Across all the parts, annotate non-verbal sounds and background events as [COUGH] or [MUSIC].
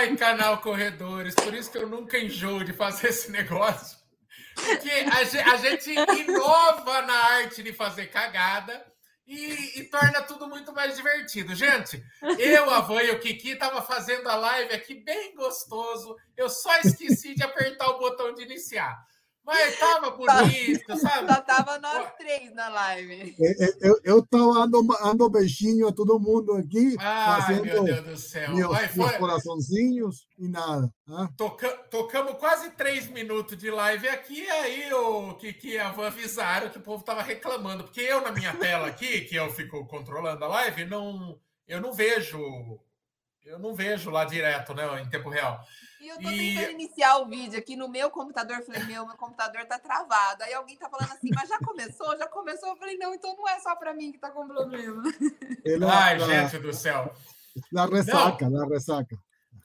Ai, canal Corredores, por isso que eu nunca enjoo de fazer esse negócio. Porque a gente inova na arte de fazer cagada e, e, torna tudo muito mais divertido. Gente, eu, a Van e o Kiki tava fazendo a live aqui bem gostoso. Eu só esqueci de apertar o botão de iniciar. Mas tava bonito, sabe? Só tava nós três na live. É, é, eu, eu tava ando, ando beijinho a todo mundo aqui, Ai, fazendo meu Deus do céu. Meus, Ai, foi... meus coraçãozinhos e nada. Toca... Tocamos quase três minutos de live aqui, e aí o Kiki e a Van avisaram que o povo tava reclamando, porque eu na minha tela aqui, que eu fico controlando a live, não, eu não vejo eu não vejo lá direto, né, em tempo real. E eu tô e... tentando iniciar o vídeo aqui no meu computador. Falei, meu, meu computador tá travado. Aí alguém tá falando assim, mas já começou? Já começou? Eu falei, não, então não é só para mim que tá com problema. Ai, gente do céu. Na ressaca, não. na ressaca.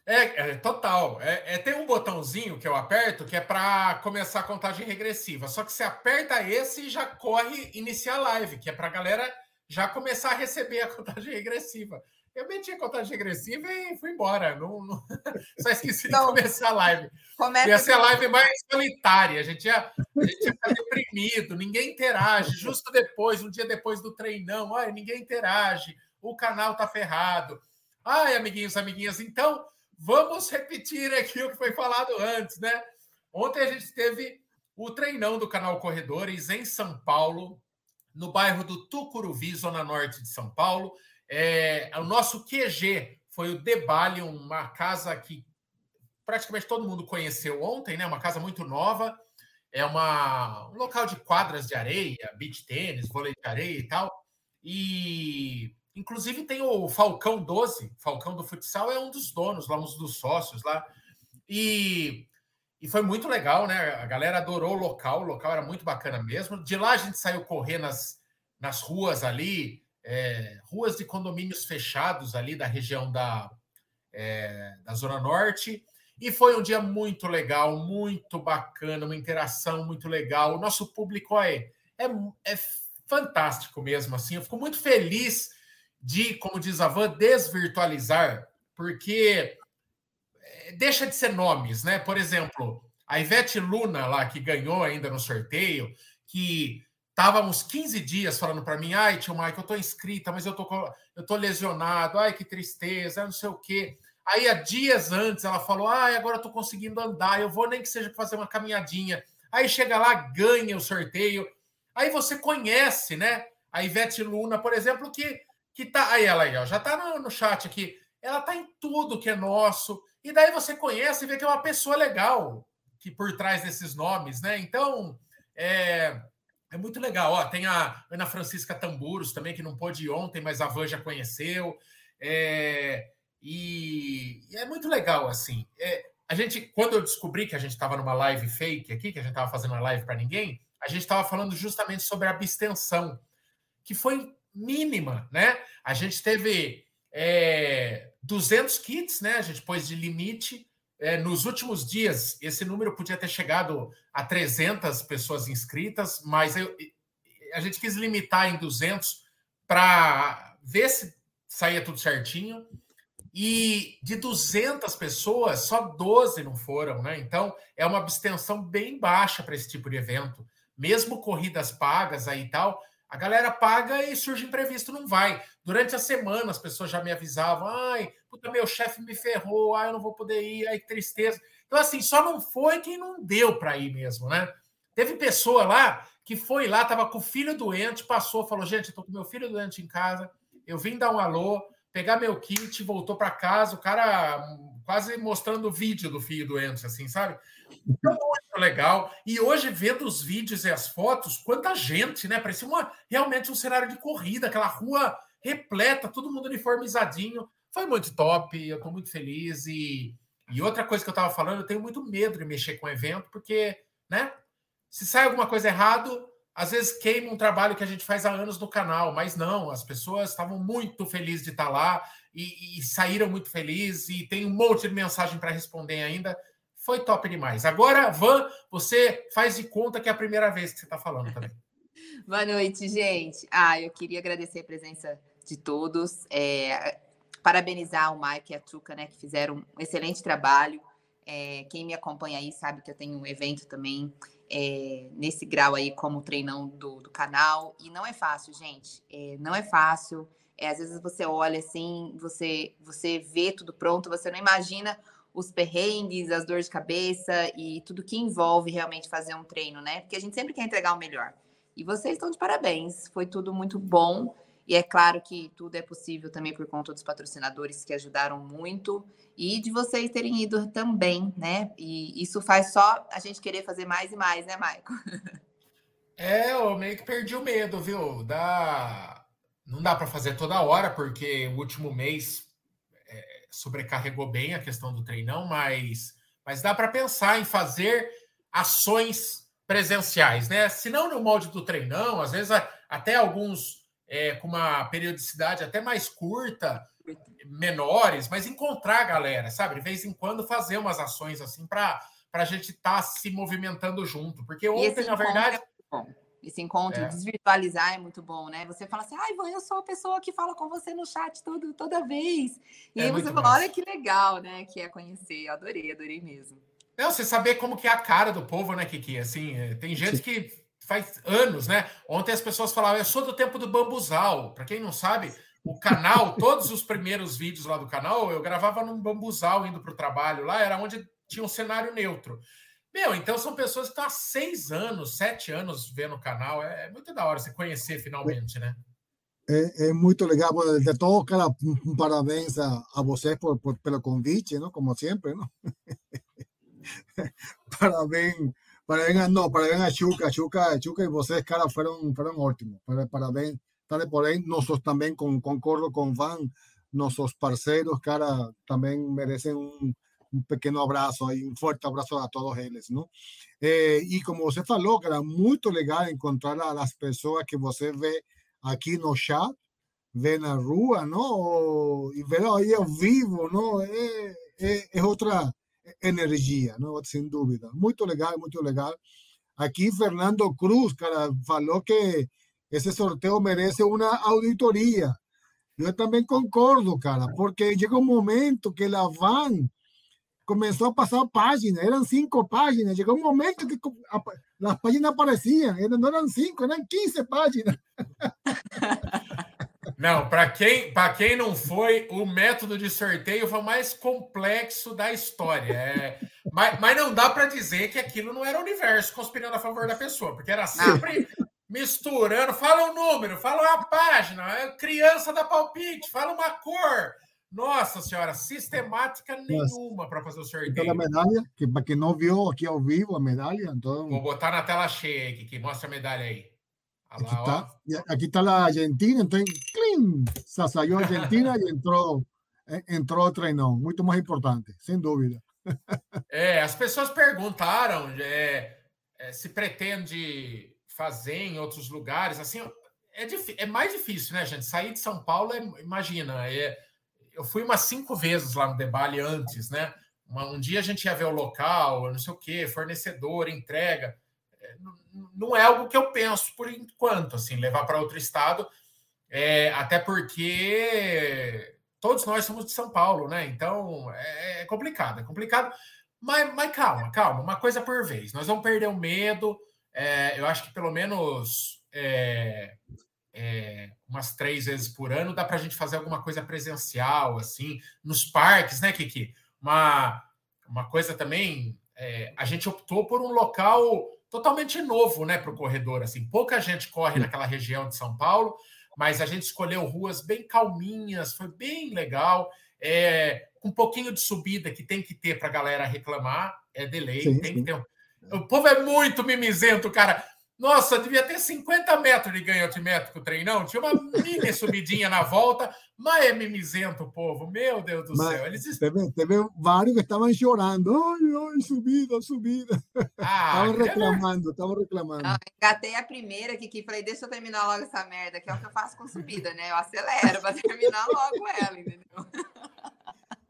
É, é total. É, é, tem um botãozinho que eu aperto que é para começar a contagem regressiva. Só que você aperta esse e já corre iniciar a live, que é para a galera já começar a receber a [LAUGHS] contagem regressiva. Eu meti a contagem regressiva e fui embora. Não, não... [LAUGHS] Só esqueci então, de começar a live. Começa ia ser a live mais solitária. A gente, ia, a gente ia ficar deprimido, ninguém interage. Justo depois, um dia depois do treinão, olha, ninguém interage, o canal tá ferrado. Ai, amiguinhos, amiguinhas, então vamos repetir aqui o que foi falado antes, né? Ontem a gente teve o treinão do canal Corredores em São Paulo, no bairro do Tucuruvi, zona norte de São Paulo. É, o nosso QG foi o Debali, uma casa que praticamente todo mundo conheceu ontem, né? Uma casa muito nova. É uma, um local de quadras de areia, beach tênis, vôlei de areia e tal. E inclusive tem o Falcão 12, Falcão do futsal é um dos donos, lá um dos sócios lá. E, e foi muito legal, né? A galera adorou o local, o local era muito bacana mesmo. De lá a gente saiu correr nas, nas ruas ali, é, ruas de condomínios fechados ali da região da, é, da Zona Norte. E foi um dia muito legal, muito bacana, uma interação muito legal. O nosso público é, é, é fantástico mesmo. assim. Eu fico muito feliz de, como diz a Van, desvirtualizar, porque é, deixa de ser nomes, né? Por exemplo, a Ivete Luna lá, que ganhou ainda no sorteio, que Tava uns 15 dias falando para mim, ai, tio Mike, eu tô inscrita, mas eu tô, eu tô lesionado, ai, que tristeza, não sei o quê. Aí, há dias antes, ela falou, ai, agora eu tô conseguindo andar, eu vou nem que seja fazer uma caminhadinha. Aí chega lá, ganha o sorteio. Aí você conhece, né? A Ivete Luna, por exemplo, que, que tá. Aí ela aí, ó, já tá no, no chat aqui. Ela tá em tudo que é nosso. E daí você conhece e vê que é uma pessoa legal que por trás desses nomes, né? Então, é, é muito legal. Ó, tem a Ana Francisca Tamburos também, que não pôde ir ontem, mas a Van já conheceu. É, e, e, é muito legal, assim. É, a gente, quando eu descobri que a gente estava numa live fake aqui, que a gente estava fazendo uma live para ninguém, a gente estava falando justamente sobre a abstenção, que foi mínima, né? A gente teve é, 200 kits, né? A gente pôs de limite é, nos últimos dias, esse número podia ter chegado a 300 pessoas inscritas, mas eu, a gente quis limitar em 200 para ver se saía tudo certinho. E de 200 pessoas, só 12 não foram, né? Então, é uma abstenção bem baixa para esse tipo de evento. Mesmo corridas pagas aí e tal, a galera paga e surge imprevisto, não vai. Durante a semana as pessoas já me avisavam: ai, puta, meu chefe me ferrou, ai, eu não vou poder ir, ai, que tristeza. Então, assim, só não foi quem não deu para ir mesmo, né? Teve pessoa lá que foi lá, tava com o filho doente, passou, falou: gente, eu tô com meu filho doente em casa, eu vim dar um alô, pegar meu kit, voltou para casa, o cara quase mostrando o vídeo do filho doente, assim, sabe? Então, muito legal. E hoje, vendo os vídeos e as fotos, quanta gente, né? Parecia uma, realmente um cenário de corrida, aquela rua repleta, todo mundo uniformizadinho. Foi muito top, eu estou muito feliz. E, e outra coisa que eu estava falando, eu tenho muito medo de mexer com o evento, porque, né? Se sai alguma coisa errado, às vezes queima um trabalho que a gente faz há anos no canal, mas não, as pessoas estavam muito felizes de estar lá e, e saíram muito felizes e tem um monte de mensagem para responder ainda. Foi top demais. Agora, Van, você faz de conta que é a primeira vez que você está falando também. [LAUGHS] Boa noite, gente. Ah, eu queria agradecer a presença de todos. É, parabenizar o Mike e a Tuca, né, que fizeram um excelente trabalho. É, quem me acompanha aí sabe que eu tenho um evento também é, nesse grau aí como treinão do, do, canal. E não é fácil, gente. É, não é fácil. É, às vezes você olha assim, você, você vê tudo pronto, você não imagina os perrengues, as dores de cabeça e tudo que envolve realmente fazer um treino, né? Porque a gente sempre quer entregar o melhor. E vocês estão de parabéns. Foi tudo muito bom. E é claro que tudo é possível também por conta dos patrocinadores que ajudaram muito e de vocês terem ido também, né? E isso faz só a gente querer fazer mais e mais, né, Maico? [LAUGHS] É, eu meio que perdi o medo, viu? Dá... Não dá para fazer toda hora, porque o último mês é, sobrecarregou bem a questão do treinão, mas, mas dá para pensar em fazer ações presenciais, né? Se não no molde do treinão, às vezes até alguns é, com uma periodicidade até mais curta, menores, mas encontrar a galera, sabe? De vez em quando fazer umas ações assim para a gente estar tá se movimentando junto. Porque ontem, na verdade. É esse encontro, é. desvirtualizar é muito bom, né? Você fala assim, ai, Ivan, eu sou a pessoa que fala com você no chat todo, toda vez. E é aí você fala, olha que legal, né? Que é conhecer. Eu adorei, adorei mesmo. Não, você saber como que é a cara do povo, né, Kiki? Assim, é, tem gente Sim. que faz anos, né? Ontem as pessoas falavam, eu sou do tempo do bambuzal. Para quem não sabe, o canal, [LAUGHS] todos os primeiros vídeos lá do canal, eu gravava num bambuzal indo para o trabalho lá, era onde tinha um cenário neutro. Meu, então são pessoas que estão há seis anos, sete anos vendo o canal. É, é muito da hora você conhecer finalmente, né? É, é muito legal. De todo, cara, parabéns a, a vocês por, por, pelo convite, não? Como sempre, não? [LAUGHS] parabéns Parabéns, no, parabéns a Chuca, Chuca, Chuca y vocês, cara, fueron, fueron ótimos. Parabéns, tarde por ahí, nosotros también con, concordo con Van, nuestros parceros, cara, también merecen un, un pequeño abrazo y un fuerte abrazo a todos ellos, ¿no? Eh, y como você falou, era muy legal encontrar a las personas que você ve aquí no chat, ve na rua, ¿no? Y ver ahí ao vivo, ¿no? Es, es, es otra energia, não? sem dúvida. Muito legal, muito legal. Aqui, Fernando Cruz, cara, falou que esse sorteio merece uma auditoria. Eu também concordo, cara, porque chega um momento que a van começou a passar páginas, eram cinco páginas, chegou um momento que as páginas apareciam, [LAUGHS] não eram cinco, eram 15 páginas. Não, para quem, quem não foi, o método de sorteio foi o mais complexo da história. É, mas, mas não dá para dizer que aquilo não era o universo conspirando a favor da pessoa, porque era sempre misturando. Fala o um número, fala uma página, é criança da palpite, fala uma cor. Nossa senhora, sistemática nenhuma para fazer o sorteio. Então, a medalha, que para quem não viu aqui ao vivo, a medalha. Então... Vou botar na tela cheia aí, que mostra a medalha aí. Aquí está, aquí está la Argentina, entonces, ¡cling! Se salió Argentina e entrou, entrou treinão. Muito mais importante, sem dúvida. [LAUGHS] É, as pessoas perguntaram é, é, se pretende fazer em outros lugares. Assim, é, é, mais difícil, né, gente? Sair de São Paulo, é, imagina. É, eu fui umas cinco vezes lá no Debale antes, né? Um dia a gente ia ver o local, não sei o quê, fornecedor, entrega não é algo que eu penso por enquanto, assim, levar para outro estado, é, até porque todos nós somos de São Paulo, né? Então é, é complicado, é complicado. Mas, mas, calma, calma, uma coisa por vez. Nós vamos perder o medo. É, eu acho que pelo menos é, umas três vezes por ano dá para a gente fazer alguma coisa presencial, assim, nos parques, né, Kiki? Uma, uma coisa também. É, a gente optou por um local totalmente novo, né, para o corredor. Assim, pouca gente corre naquela região de São Paulo, mas a gente escolheu ruas bem calminhas, foi bem legal. É, um pouquinho de subida que tem que ter para a galera reclamar, é delay, sim, tem sim. que ter. O povo é muito mimizento, cara. Nossa, devia ter 50 metros de ganho altimétrico o treinão. Tinha uma mini subidinha na volta, mas é mimizento o povo. Meu Deus do mas céu. Eles... Teve, teve vários que estavam chorando. Ai, ai, subida, subida. Ah, estavam reclamando, estavam reclamando. Não, engatei a primeira aqui, que falei, deixa eu terminar logo essa merda, que é o que eu faço com subida, né? Eu acelero para terminar logo ela, entendeu?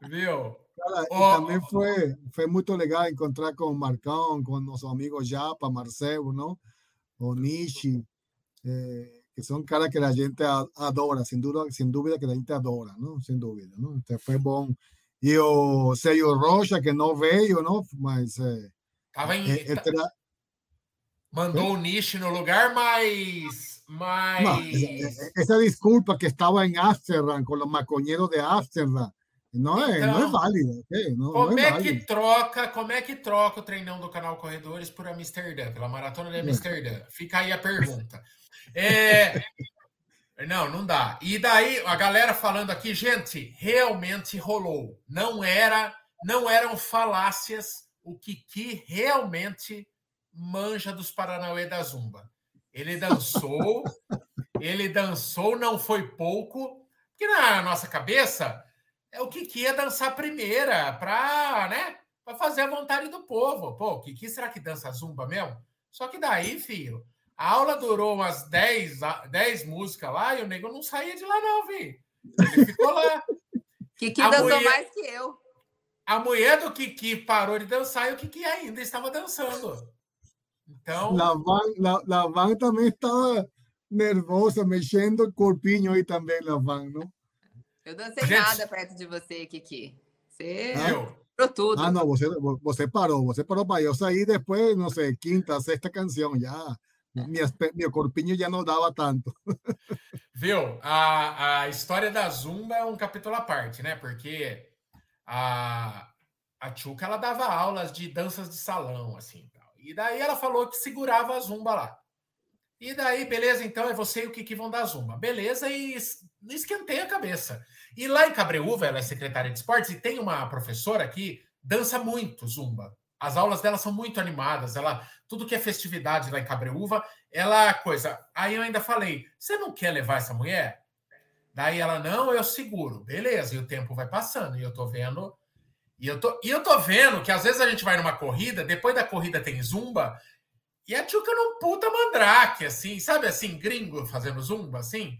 Viu? Cara, oh. também foi, foi muito legal encontrar com o Marcão, com nosso amigo Japa, Marcelo, não? O Nishi, eh, que son caras que la gente adora, sin duda, sin duda que la gente adora, ¿no? Sin duda, ¿no? Este fue bom. E o Seio Rocha, que não veio, não? Mas. É, Tava em, é. Mandou o Nish no lugar, mas. mas... Não, essa, essa, desculpa que estava em Amsterdam, com os maconheiros de Amsterdam, não é, então, não é válido. Okay? Não, como não é, é que troca, como é que troca o treinão do canal Corredores por Amsterdã, pela maratona de Amsterdã? Fica aí a pergunta. É, [LAUGHS] não, não dá. E daí a galera falando aqui, gente, realmente rolou. Não era, não eram falácias. O Kiki realmente manja dos Paranauê da Zumba. Ele dançou, [LAUGHS] ele dançou, não foi pouco, porque na nossa cabeça é o Kiki ia dançar primeira para, né, para fazer a vontade do povo. Pô, o Kiki será que dança zumba mesmo? Só que daí, filho, a aula durou umas 10, 10 músicas lá e o nego não saía de lá, não, vi. Ele ficou lá. Kiki a dançou mulher, mais que eu. A mulher do Kiki parou de dançar e o Kiki ainda estava dançando. Então. Lavan, Lavan também estava nervosa, mexendo o corpinho aí também, Lavan, não? Eu dancei Gente, nada perto de você, Kiki. Você. Ah? Parou tudo. Ah, não, você, você parou, você parou para eu sair depois, não sei, quinta, sexta canção já minha, meu corpinho já não dava tanto. [LAUGHS] Viu? A, a história da Zumba é um capítulo à parte, né? Porque a, a Tchuca, ela dava aulas de danças de salão, assim. Tal. E daí ela falou que segurava a Zumba lá. E daí, beleza, então é você e o Kiki vão dar Zumba. Beleza, e esquentei a cabeça. E lá em Cabreúva, ela é secretária de esportes, e tem uma professora que dança muito Zumba. As aulas dela são muito animadas. Ela, tudo que é festividade lá em Cabreúva, ela coisa. Aí eu ainda falei: você não quer levar essa mulher? Daí ela, não, eu seguro. Beleza, e o tempo vai passando, e eu tô vendo. E eu tô, e eu tô vendo que às vezes a gente vai numa corrida, depois da corrida tem zumba, e a Tchuca num puta mandrake, assim, sabe assim, gringo fazendo zumba, assim?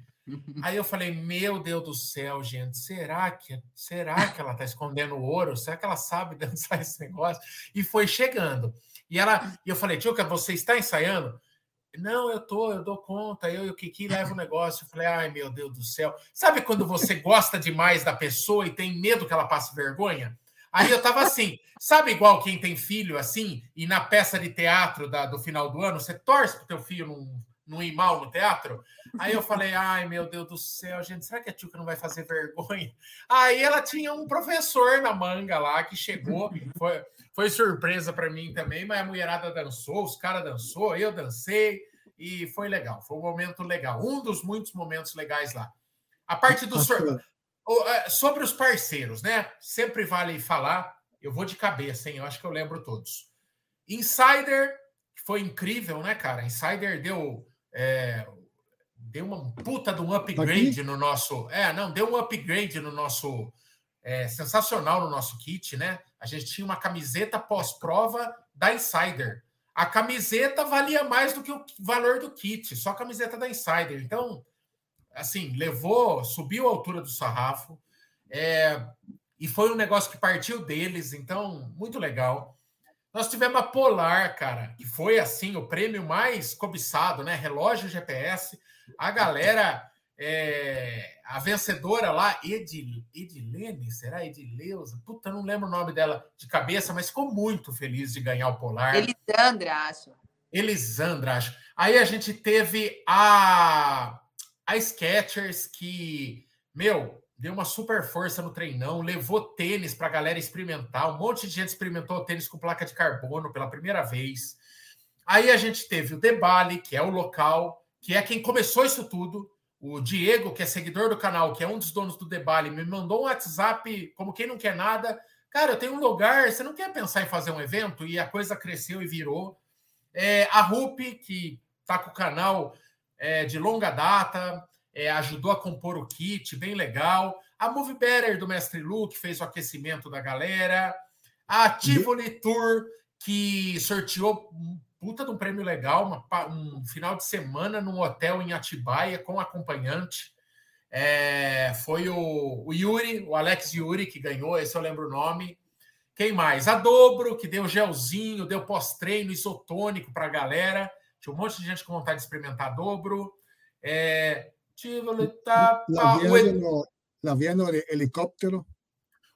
Aí eu falei, meu Deus do céu, gente, será que será que ela está escondendo ouro? Será que ela sabe dançar [LAUGHS] esse negócio? E foi chegando. E ela, e eu falei, Tchuca, você está ensaiando? Não, eu tô, eu dou conta, eu e o Kiki levo o negócio. Eu falei, ai meu Deus do céu. Sabe quando você gosta demais da pessoa e tem medo que ela passe vergonha? Aí eu tava assim, sabe igual quem tem filho assim, e na peça de teatro da, do final do ano, você torce pro teu filho não não ir mal no teatro. Aí eu falei, ai meu Deus do céu, gente, será que a Tchuca não vai fazer vergonha? Aí ela tinha um professor na manga lá que chegou, foi, foi surpresa para mim também, mas a mulherada dançou, os caras dançou, eu dancei e foi legal, foi um momento legal, um dos muitos momentos legais lá. A parte do é, sobre os parceiros, né? Sempre vale falar, eu vou de cabeça, hein? Eu acho que eu lembro todos. Insider foi incrível, né, cara? Insider deu é, deu uma puta de um upgrade Aqui? no nosso. É, não, deu um upgrade no nosso. É, sensacional no nosso kit, né? A gente tinha uma camiseta pós-prova da Insider. A camiseta valia mais do que o valor do kit, só a camiseta da Insider. Então, assim, levou, subiu a altura do sarrafo. É, e foi um negócio que partiu deles, então, muito legal. Nós tivemos a Polar, cara, que foi assim o prêmio mais cobiçado, né? Relógio GPS. A galera, é, a vencedora lá, Edil, Edilene, será Edileuza? Puta, não lembro o nome dela de cabeça, mas ficou muito feliz de ganhar o Polar. Elisandra, acho. Elisandra, acho. Aí a gente teve a, a Skechers, que, meu, deu uma super força no treinão, levou tênis para a galera experimentar. Um monte de gente experimentou tênis com placa de carbono pela primeira vez. Aí a gente teve o Debali, que é o local, que é quem começou isso tudo. O Diego, que é seguidor do canal, que é um dos donos do Debali, me mandou um WhatsApp como quem não quer nada. Cara, eu tenho um lugar, você não quer pensar em fazer um evento? E a coisa cresceu e virou. É, a Rupi, que está com o canal é, de longa data, é, ajudou a compor o kit, bem legal. A Move Better do Mestre Lu, que fez o aquecimento da galera. A Tivoli Tour, que sorteou um puta de um prêmio legal, uma, um final de semana num hotel em Atibaia com acompanhante. É, foi o, o, Yuri, o Alex Yuri, que ganhou, esse eu lembro o nome. Quem mais? A Dobro, que deu gelzinho, deu pós-treino isotônico para a galera. Tinha um monte de gente com vontade de experimentar a Dobro. É, Tivoli, tá, La Edu, no helicóptero.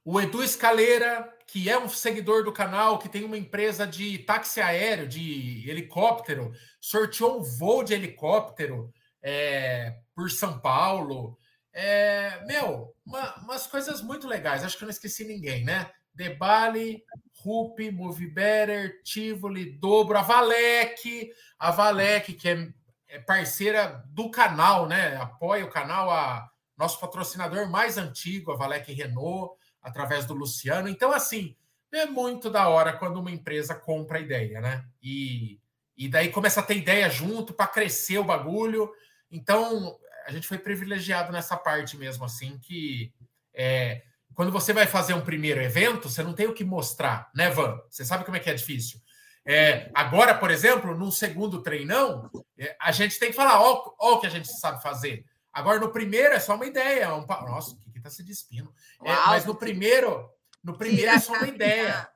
O Edu Escaleira, que é um seguidor do canal, que tem uma empresa de táxi aéreo, de helicóptero, sorteou um voo de helicóptero é, por São Paulo. É, meu, uma, umas coisas muito legais. Acho que eu não esqueci ninguém, né? Debali, Rupi, Move Better, Tivoli, Dobro, a Valec, a Valec, que é, é parceira do canal, né? Apoia o canal, a nosso patrocinador mais antigo, a Valec Renault, através do Luciano. Então, assim, é muito da hora quando uma empresa compra a ideia, né? E, e daí começa a ter ideia junto para crescer o bagulho. Então, a gente foi privilegiado nessa parte mesmo, assim, que é, quando você vai fazer um primeiro evento, você não tem o que mostrar, né, Van? Você sabe como é que é difícil. É, agora, por exemplo, num segundo treinão, é, a gente tem que falar, ó, ó, o que a gente sabe fazer. Agora, no primeiro é só uma ideia. Um, nossa, o que, que tá se despindo? É, mas no primeiro, no primeiro é só uma ideia.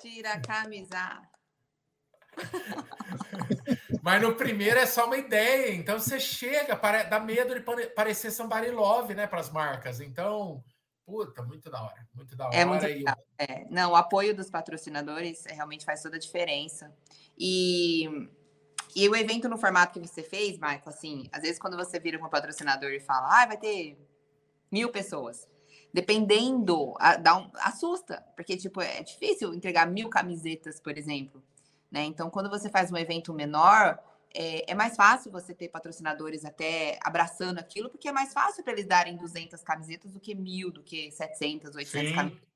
Tira a camisa. [LAUGHS] Mas no primeiro é só uma ideia, então você chega, dá medo de parecer somebody love, né, para as marcas. Então, puta, muito da hora, muito da hora. É muito legal. É, não, o apoio dos patrocinadores realmente faz toda a diferença. E, e o evento no formato que você fez, Michael, assim, às vezes quando você vira para um patrocinador e fala, ah, vai ter mil pessoas. Dependendo, dá um, assusta, porque tipo, é difícil entregar mil camisetas, por exemplo. Né? Então, quando você faz um evento menor, é, é, mais fácil você ter patrocinadores até abraçando aquilo, porque é mais fácil para eles darem 200 camisetas do que mil, do que 700, 800 Sim. camisetas.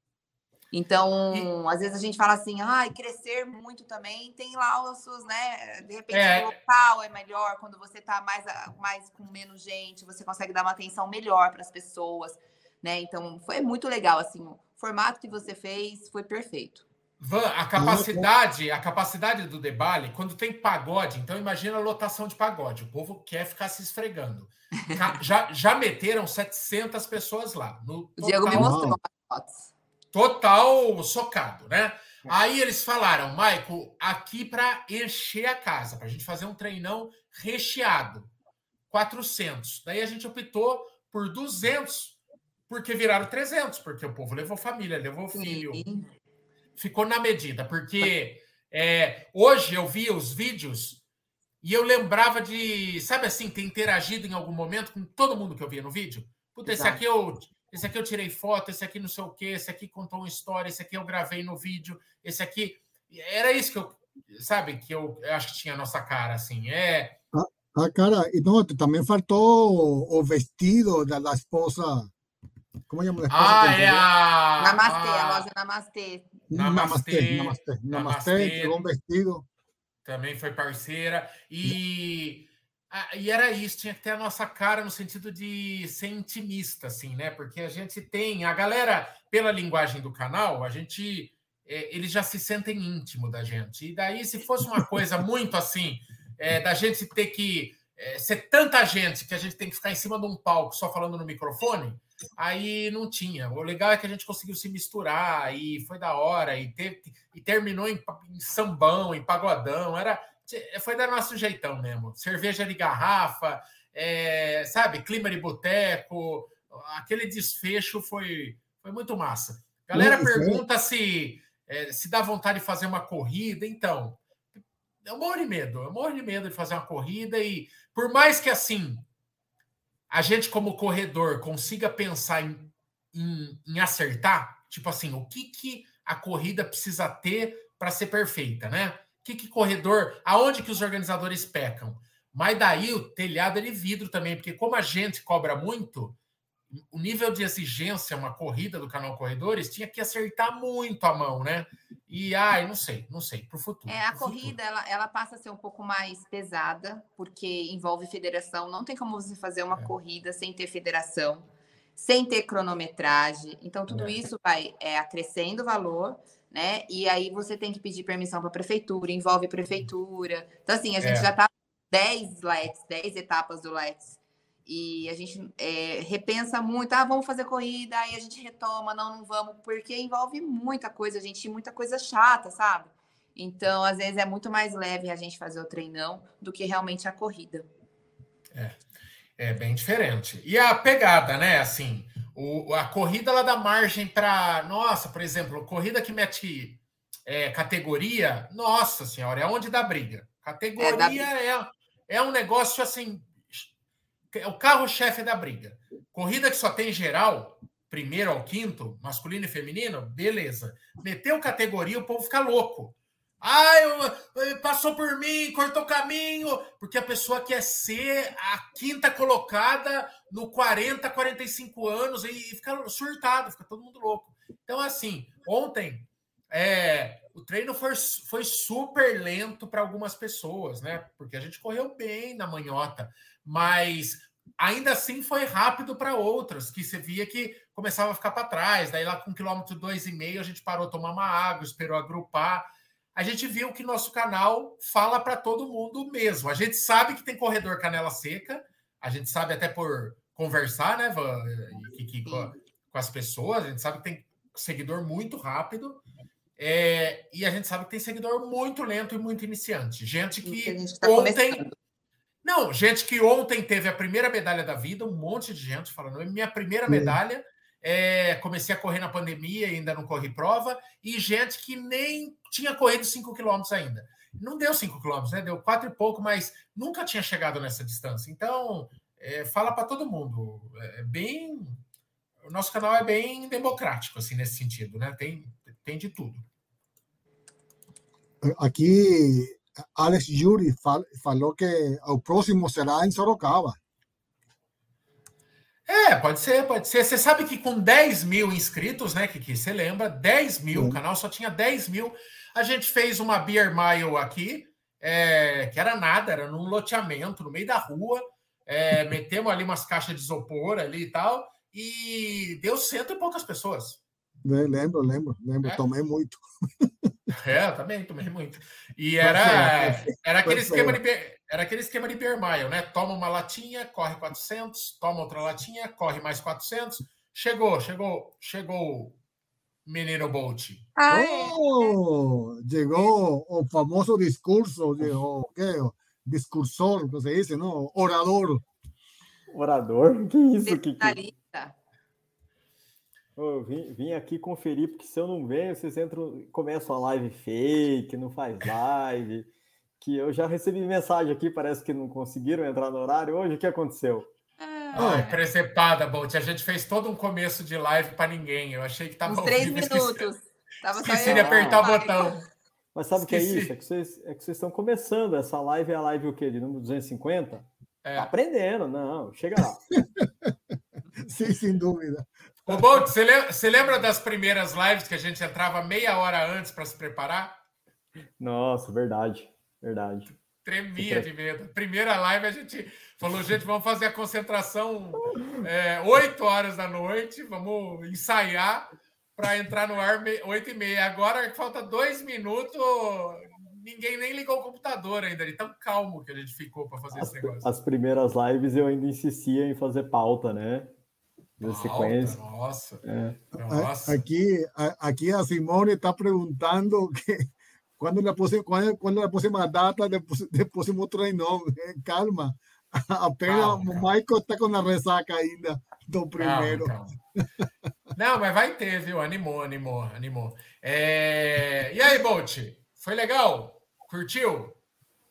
Então, às vezes a gente fala assim, ah, crescer muito também tem lá os seus, né? De repente, é. o local é melhor, quando você está mais, mais com menos gente, você consegue dar uma atenção melhor para as pessoas, né? Então, foi muito legal, assim, o formato que você fez foi perfeito. Van, a capacidade, a capacidade do Debale, quando tem pagode, então imagina a lotação de pagode. O povo quer ficar se esfregando. [LAUGHS] já, já meteram 700 pessoas lá. No o Diego me mostrou fotos. Total socado, né? Aí eles falaram, Maico, aqui para encher a casa, para a gente fazer um treinão recheado. 400. Daí a gente optou por 200, porque viraram 300, porque o povo levou família, levou filho. Sim ficou na medida, porque é, hoje eu vi os vídeos e eu lembrava de, sabe assim, ter interagido em algum momento com todo mundo que eu via no vídeo. Puta, esse aqui eu, esse aqui eu tirei foto, esse aqui não sei o quê, esse aqui contou uma história, esse aqui eu gravei no vídeo, esse aqui. Era isso que eu, sabe, que eu, eu acho que tinha a nossa cara, assim. É. Ah, ah cara, e não, também faltou o vestido da, da esposa como chama Ah, é a. Namastê, a, a loja Namastê. Namastê. Namastê. Um vestido. Também foi parceira. E. E era isso, tinha que ter a nossa cara no sentido de ser intimista, assim, né? Porque a gente tem, a galera, pela linguagem do canal, a gente, é, eles já se sentem íntimo da gente. E daí, se fosse uma coisa muito assim, é, da gente ter que é, ser tanta gente que a gente tem que ficar em cima de um palco só falando no microfone, Aí não tinha. O legal é que a gente conseguiu se misturar e foi da hora e, teve, e terminou em, em sambão, em pagodão. Era foi da nosso jeitão mesmo. Cerveja de garrafa, é, sabe, clima de boteco. Aquele desfecho foi, foi muito massa. Galera pergunta se é, se dá vontade de fazer uma corrida. Então, eu morro de medo. Eu morro de medo de fazer uma corrida e por mais que assim a gente, como corredor, consiga pensar em, em, em acertar, tipo assim, o que, que a corrida precisa ter para ser perfeita, né? O que, que corredor, aonde que os organizadores pecam? Mas daí o telhado é de vidro também, porque como a gente cobra muito, o nível de exigência, uma corrida do canal Corredores, tinha que acertar muito a mão, né? E, ai, não sei, não sei, para o futuro. É, a corrida, ela, ela passa a ser um pouco mais pesada, porque envolve federação. Não tem como você fazer uma é. corrida sem ter federação, sem ter cronometragem. Então, tudo é. isso vai é, acrescendo valor, né? E aí você tem que pedir permissão para a prefeitura, envolve prefeitura. Então, assim, a gente é. já está 10 LETs, 10 etapas do LETs e a gente é, repensa muito, ah, vamos fazer corrida, aí a gente retoma, não, não vamos, porque envolve muita coisa, gente, muita coisa chata, sabe? Então, às vezes é muito mais leve a gente fazer o treinão do que realmente a corrida. É. É bem diferente. E a pegada, né? Assim, o, a corrida lá da margem para. Nossa, por exemplo, corrida que mete é, categoria, nossa senhora, é onde dá briga. Categoria é, é, é um negócio assim. É o carro-chefe da briga. Corrida que só tem geral, primeiro ao quinto, masculino e feminino, beleza. Meteu categoria, o povo fica louco. Ah, eu, passou por mim, cortou caminho, porque a pessoa quer ser a quinta colocada no 40, 45 anos e, e fica surtado, fica todo mundo louco. Então, assim, ontem é, o treino foi, foi super lento para algumas pessoas, né? Porque a gente correu bem na manhota, mas ainda assim foi rápido para outras, que você via que começava a ficar para trás. Daí lá com quilômetro dois e meio a gente parou tomar uma água, esperou agrupar. A gente viu que nosso canal fala para todo mundo mesmo. A gente sabe que tem corredor canela seca, a gente sabe até por conversar, né, Van, que, que, com, com as pessoas, a gente sabe que tem seguidor muito rápido. É, e a gente sabe que tem seguidor muito lento e muito iniciante. Gente que tá ontem. Começando. Não, gente que ontem teve a primeira medalha da vida, um monte de gente falando, minha primeira medalha, é, comecei a correr na pandemia e ainda não corri prova, e gente que nem tinha corrido 5 quilômetros ainda. Não deu 5 quilômetros, né? Deu quatro e pouco, mas nunca tinha chegado nessa distância. Então, é, fala para todo mundo. É, é bem. O nosso canal é bem democrático, assim, nesse sentido, né? Tem, tem de tudo. Aqui, Alex Yuri falou que o próximo será em Sorocaba. É, pode ser, pode ser. Você sabe que com 10 mil inscritos, né, que você lembra? 10 mil, o canal só tinha 10 mil. A gente fez uma Beer Mile aqui, é, que era nada, era num loteamento, no meio da rua. É, metemos ali umas caixas de isopor ali e tal, e deu cento e poucas pessoas. Lembro, lembro, lembro. É? Tomei muito. É, eu também tomei muito. E era, era aquele esquema de era aquele esquema de beer mile, né? Toma uma latinha, corre 400, toma outra latinha, corre mais 400. Chegou, chegou, chegou menino Bolt. Ah, oh, chegou o famoso discurso, de, o, que, o discursor, que se dice, não? Orador. Orador? Que isso? Que, que... Eu vim, vim, aqui conferir, porque se eu não venho, vocês entram, começam a live fake, não faz live. que eu já recebi mensagem aqui, parece que não conseguiram entrar no horário. Hoje, o que aconteceu? Ah, Ai, presepada, Bolt. A gente fez todo um começo de live para ninguém. Eu achei que estava. três minutos. Tava esqueci de apertar o botão. Mas sabe o que é isso? É que, vocês, é que vocês estão começando. Essa live é a live o quê? De número 250? É. Tá aprendendo, não. Chega lá. [LAUGHS] Sim, sem dúvida. Ô, Bolt, você lembra, você lembra das primeiras lives que a gente entrava meia hora antes para se preparar? Nossa, verdade. Verdade. Tremia de medo. Primeira live a gente falou, gente, vamos fazer a concentração é, 8 horas da noite, vamos ensaiar para entrar no ar 8 e meia. Agora falta dois minutos, ninguém nem ligou o computador ainda, de tão calmo que a gente ficou para fazer as, esse negócio. As primeiras lives eu ainda insistia em fazer pauta, né? Na sequência. Nossa. É. nossa. Aqui, aqui a Simone está perguntando que [LAUGHS] quando la próxima, quando, la próxima data del, del próximo treino, calma. [LAUGHS] Apenas calma, o Michael está com a ressaca ainda do primeiro. Calma, calma. Não, mas vai ter, viu? Animou, animou, animou. É... E aí, Bolt? Foi legal? Curtiu?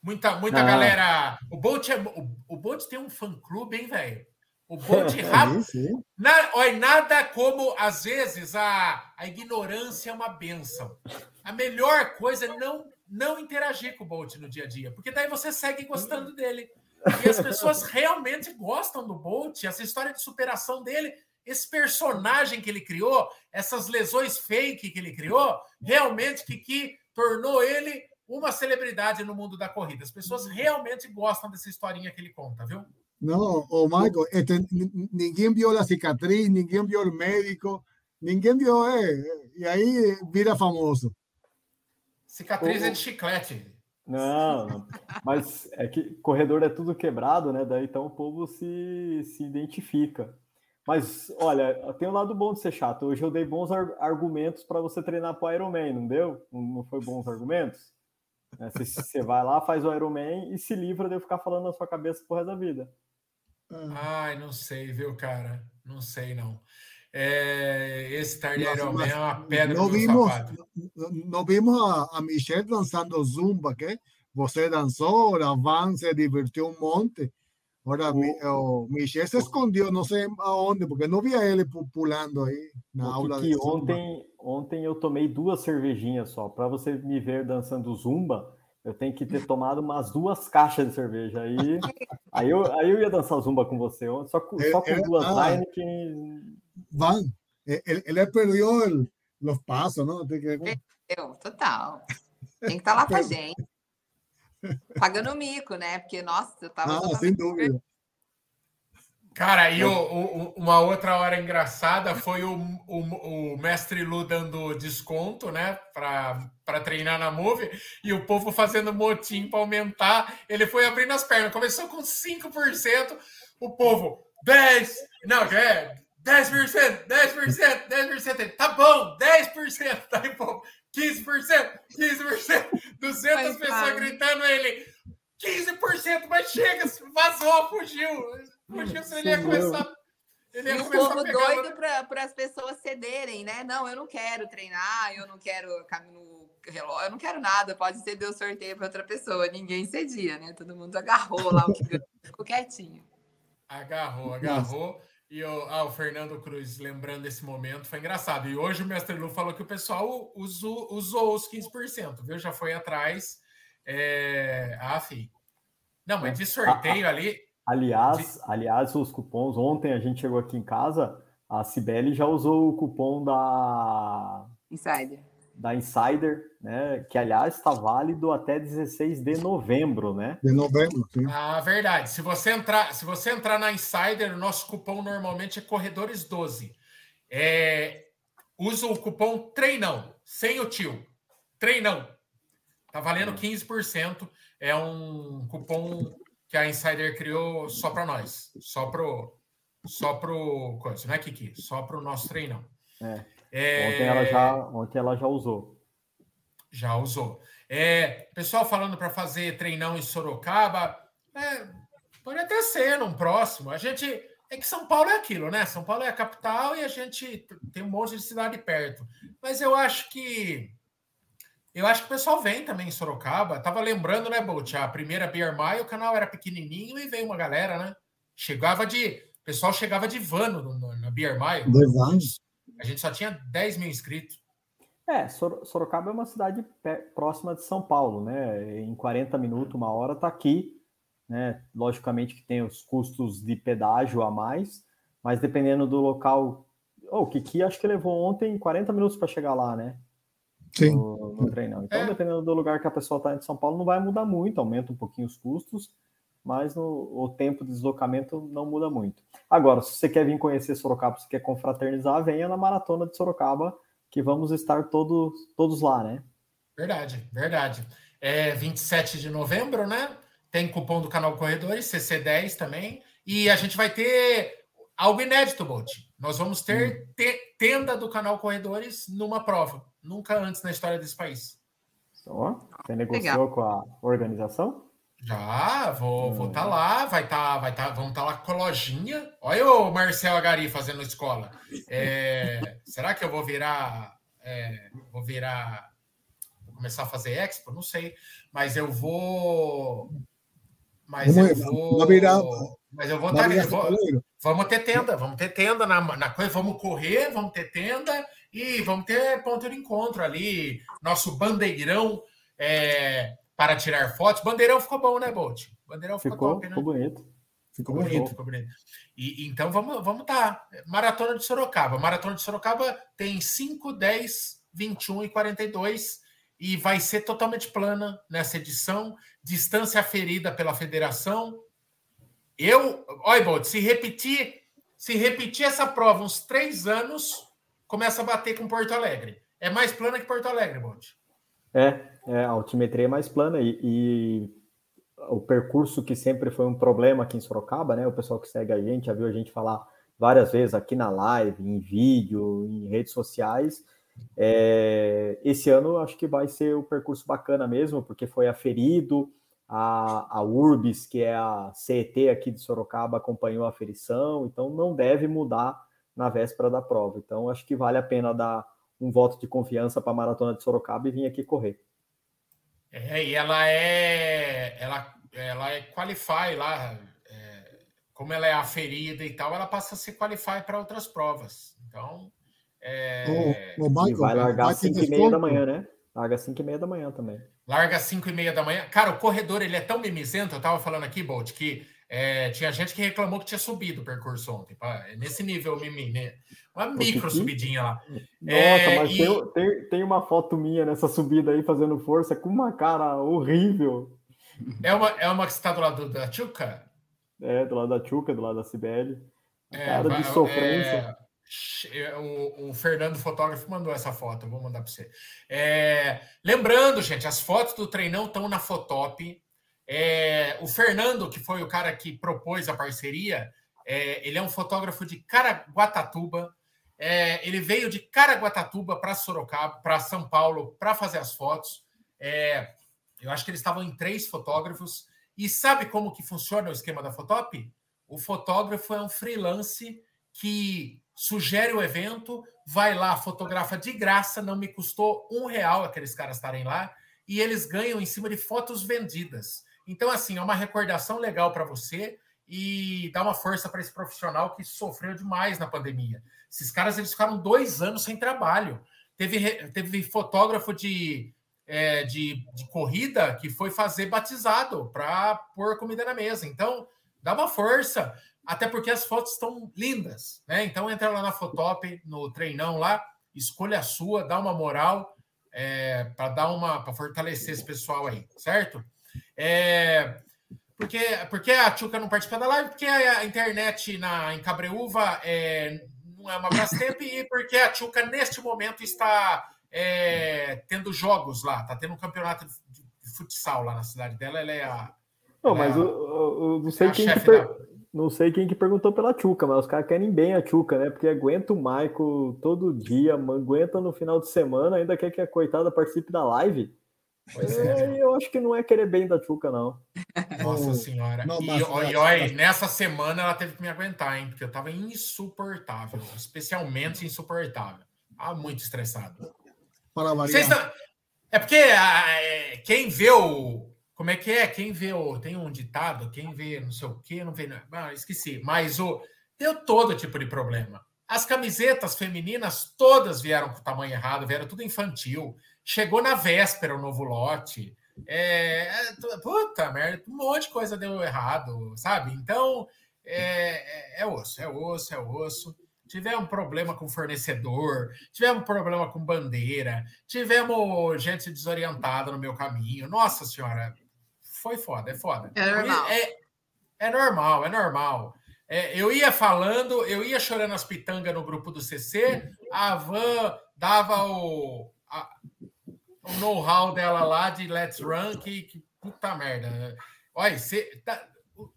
Muita, muita ah. galera. O Bolt, é... o, o Bolt tem um fã-clube, hein, velho? O Bolt [LAUGHS] rápido. Na, olha, nada como, às vezes, a, a ignorância é uma benção. A melhor coisa é não, não interagir com o Bolt no dia a dia, porque daí você segue gostando dele. E as pessoas [LAUGHS] realmente gostam do Bolt, essa história de superação dele, esse personagem que ele criou, essas lesões fake que ele criou, realmente que, que tornou ele uma celebridade no mundo da corrida. As pessoas realmente gostam dessa historinha que ele conta, viu? Não, o Michael, este, ninguém viu a cicatriz, ninguém viu o médico, ninguém viu, eh, e aí vira famoso. Cicatriz o, é de chiclete. Não, não, mas é que corredor é tudo quebrado, né? Daí então o povo se, se identifica. Mas olha, tem um lado bom de ser chato. Hoje eu dei bons argumentos para você treinar para o Ironman, não deu? Não foi bons argumentos? É, você vai lá, faz o Ironman e se livra de eu ficar falando na sua cabeça por resto da vida. Ai, não sei, viu, cara? Não sei, não. É, esse Tarneiro é uma pedra no vimos, Não vimos a, a Michelle dançando zumba, que você dançou, a Van se divertiu um monte. Agora, o, o Michel se escondeu, não sei aonde, porque não via ele pulando aí na aula. Que ontem, ontem eu tomei duas cervejinhas só. Para você me ver dançando zumba, eu tenho que ter tomado umas duas caixas de cerveja. Aí, aí, eu, aí eu ia dançar zumba com você, só, com, só com duas ah, Heineken. Van, ele, ele perdeu os passos, não? Tem que... Eu, total. Tem que estar lá com a gente. Pagando mico, né? Porque, nossa, eu tava. Ah, sem dúvida. Cara, e o, o, uma outra hora engraçada foi o, o, o mestre Lu dando desconto, né, para treinar na Move, e o povo fazendo motim para aumentar. Ele foi abrindo as pernas, começou com 5%, o povo, 10%, não, é 10%, 10%, 10%, tá bom, 10%, tá [LAUGHS] aí, povo, 15%, 15%, 200 pessoas gritando ele, 15%, mas chega, vazou, fugiu. Fugiu, ele ia começar. Ele ia e o povo doido para as pessoas cederem, né? Não, eu não quero treinar, eu não quero no relógio, eu não quero nada, pode ser deu sorteio para outra pessoa. Ninguém cedia, né? Todo mundo agarrou lá o que [LAUGHS] ficou quietinho. Agarrou, agarrou. E o, ah, o Fernando Cruz, lembrando esse momento, foi engraçado. E hoje o Mestre Lu falou que o pessoal usou, usou os 15%, viu? Já foi atrás. É... Ah, fi. Não, mas de sorteio ali. Aliás, aliás, os cupons. Ontem a gente chegou aqui em casa, a Cibele já usou o cupom da. Insider. Da Insider, né? Que aliás está válido até 16 de novembro, né? De novembro, sim. Ah, verdade. Se você entrar, se você entrar na Insider, o nosso cupom normalmente é corredores 12. É, usa o cupom treinão, sem o tio. Treinão. Tá valendo 15%. É um cupom que a Insider criou só para nós. Só pro só pro coisa, não é Kiki, só pro nosso treinão. É. É... Ontem, ela já, ontem ela já usou. Já usou. É, pessoal falando para fazer treinão em Sorocaba, é, pode até ser num próximo. A gente é que São Paulo é aquilo, né? São Paulo é a capital e a gente tem um monte de cidade perto. Mas eu acho que eu acho que o pessoal vem também em Sorocaba. Tava lembrando, né, Bolt? A primeira Beer Mile, o canal era pequenininho e veio uma galera, né? Chegava de. O pessoal chegava de vano no, no, na Beer Mile. Vans. A gente só tinha 10 mil inscritos. É, Sorocaba é uma cidade próxima de São Paulo, né? Em 40 minutos, uma hora, tá aqui. Né? Logicamente que tem os custos de pedágio a mais, mas dependendo do local. Oh, o Kiki acho que levou ontem 40 minutos para chegar lá, né? Sim. No, no treinão. Então, é. dependendo do lugar que a pessoa está em São Paulo, não vai mudar muito, aumenta um pouquinho os custos, mas no, o tempo de deslocamento não muda muito. Agora, se você quer vir conhecer Sorocaba, se quer confraternizar, venha na Maratona de Sorocaba, que vamos estar todos, todos lá, né? Verdade, verdade. É 27 de novembro, né? Tem cupom do canal Corredores, CC10 também. E a gente vai ter algo inédito, Bolt. Nós vamos ter hum. tenda do canal Corredores numa prova. Nunca antes na história desse país. Então, você negociou Legal. com a organização? Já, vou estar hum. tá lá, vai tá, vai tá, vamos estar tá lá com a lojinha. Olha o Marcel Agari fazendo escola. É, [LAUGHS] será que eu vou virar. É, vou virar. Vou começar a fazer expo? Não sei. Mas eu vou. Mas eu vou. Virar, mas eu vou estar. Tá, vamos ter tenda, vamos ter tenda na, na coisa, vamos correr, vamos ter tenda e vamos ter ponto de encontro ali. Nosso bandeirão. É, para tirar fotos. Bandeirão ficou bom, né, Bolt? Bandeirão ficou, ficou top, né? Ficou bonito. Ficou, bonito, ficou bonito. E, então vamos vamos tá. Maratona de Sorocaba. Maratona de Sorocaba tem 5, 10, 21 e 42 e vai ser totalmente plana nessa edição. Distância ferida pela federação. Eu, olha, Bolt, se repetir, se repetir essa prova uns três anos, começa a bater com Porto Alegre. É mais plana que Porto Alegre, Bolt. É, é, a altimetria é mais plana e, e, o percurso que sempre foi um problema aqui em Sorocaba, né? O pessoal que segue a gente já viu a gente falar várias vezes aqui na live, em vídeo, em redes sociais. É, esse ano acho que vai ser o um percurso bacana mesmo, porque foi aferido, A, a Urbis, que é a CET aqui de Sorocaba, acompanhou a aferição, então não deve mudar na véspera da prova. Então, acho que vale a pena dar um voto de confiança para a Maratona de Sorocaba e vir aqui correr. É, e ela é. Ela, ela é qualify lá. É, como ela é aferida e tal, ela passa a ser qualify para outras provas. Então. É... O, o Michael, e vai largar às 5 e meia da manhã, né? Larga às 5 e meia da manhã também. Larga às 5 e meia da manhã. Cara, o corredor ele é tão mimizento, eu tava falando aqui, Bolt, que é, tinha gente que reclamou que tinha subido o percurso ontem. Pá, é nesse nível, mimi, né? Uma micro subidinha lá. Nossa, é, mas e... tem, tem, tem, uma foto minha nessa subida aí fazendo força com uma cara horrível. É uma, é uma que está do lado da Tchuca? É, do lado da Tchuca, do lado da Cibele. É, cara de sofrência. O, o, Fernando, fotógrafo, mandou essa foto. Eu vou mandar para você. É, lembrando, gente, as fotos do treinão estão na Fotop. É, o Fernando, que foi o cara que propôs a parceria, é, ele é um fotógrafo de Caraguatatuba. É, ele veio de Caraguatatuba para Sorocaba, para São Paulo, para fazer as fotos. É, eu acho que eles estavam em três fotógrafos. E sabe como que funciona o esquema da Fotop? O fotógrafo é um freelance que sugere o evento, vai lá, fotografa de graça, não me custou um real aqueles caras estarem lá, e eles ganham em cima de fotos vendidas. Então, assim, é uma recordação legal para você e dá uma força para esse profissional que sofreu demais na pandemia. Esses caras eles ficaram dois anos sem trabalho. Teve, teve fotógrafo de, é, de, de corrida que foi fazer batizado para pôr comida na mesa. Então, dá uma força, até porque as fotos estão lindas. Né? Então, entra lá na Fotop, no treinão lá, escolha a sua, dá uma moral é, para dar uma para fortalecer esse pessoal aí, certo? É, porque, porque a Tchuca não participa da live, porque a internet na, em Cabreúva é, não é uma Brastemp e porque a Tchuca, neste momento, está é, tendo jogos lá, está tendo um campeonato de, futsal lá na cidade dela. Ela é a. Não, mas é a, eu, eu, não sei quem que per... não sei quem que perguntou pela Tchuca, mas os caras querem bem a Tchuca, né? Porque aguenta o Maico todo dia, aguenta no final de semana, ainda quer que a coitada participe da live. Pois é, é. Eu acho que não é querer bem da Tchuca, não. [LAUGHS] Nossa senhora. Não, mas, e, mas, olha, mas... nessa semana ela teve que me aguentar, hein? Porque eu tava insuportável, especialmente insuportável. Ah, muito estressado. Para variar. É porque ah, é, quem vê o. Como é que é? Quem vê o. Tem um ditado, quem vê não sei o quê, não vê. Ah, esqueci. Mas o. Deu todo tipo de problema. As camisetas femininas todas vieram com o tamanho errado, vieram tudo infantil. Chegou na véspera o novo lote. É, é, puta merda, um monte de coisa deu errado, sabe? Então, é, é, é osso, é osso, é osso. Tivemos problema com fornecedor, tivemos problema com bandeira, tivemos gente desorientada no meu caminho. Nossa senhora, foi foda, é foda. É normal. É, é normal, é normal. É, eu ia falando, eu ia chorando as pitangas no grupo do CC, a Van dava o, a, o know-how dela lá de Let's Run, que, que puta merda. Olha, cê, tá,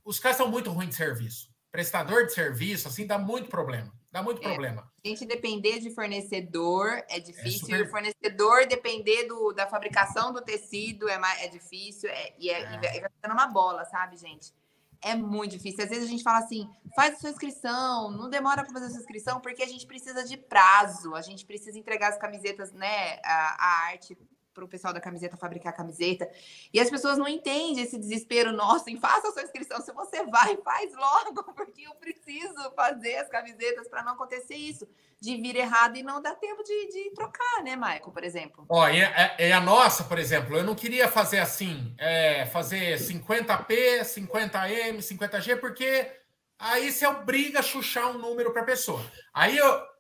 os caras são muito ruins de serviço. Prestador de serviço, assim, dá muito problema. Dá muito é, problema. A gente depender de fornecedor é difícil. É super... E o fornecedor depender do, da fabricação do tecido é, mais, é difícil. É, e, é, é. vai ficando uma bola, sabe, gente? É muito difícil. Às vezes a gente fala assim: faz a sua inscrição, não demora para fazer a sua inscrição, porque a gente precisa de prazo, a gente precisa entregar as camisetas, né? A, a arte para o pessoal da camiseta fabricar a camiseta. E as pessoas não entendem esse desespero nosso em faça a sua inscrição. Se você vai, faz logo, [LAUGHS] porque eu preciso fazer as camisetas para não acontecer isso, de vir errado e não dar tempo de, de trocar, né, Michael, por exemplo? Ó, e a, e a, nossa, por exemplo, eu não queria fazer assim, é, fazer 50P, 50M, 50G, porque aí você obriga a chuchar um número para a pessoa. Aí eu,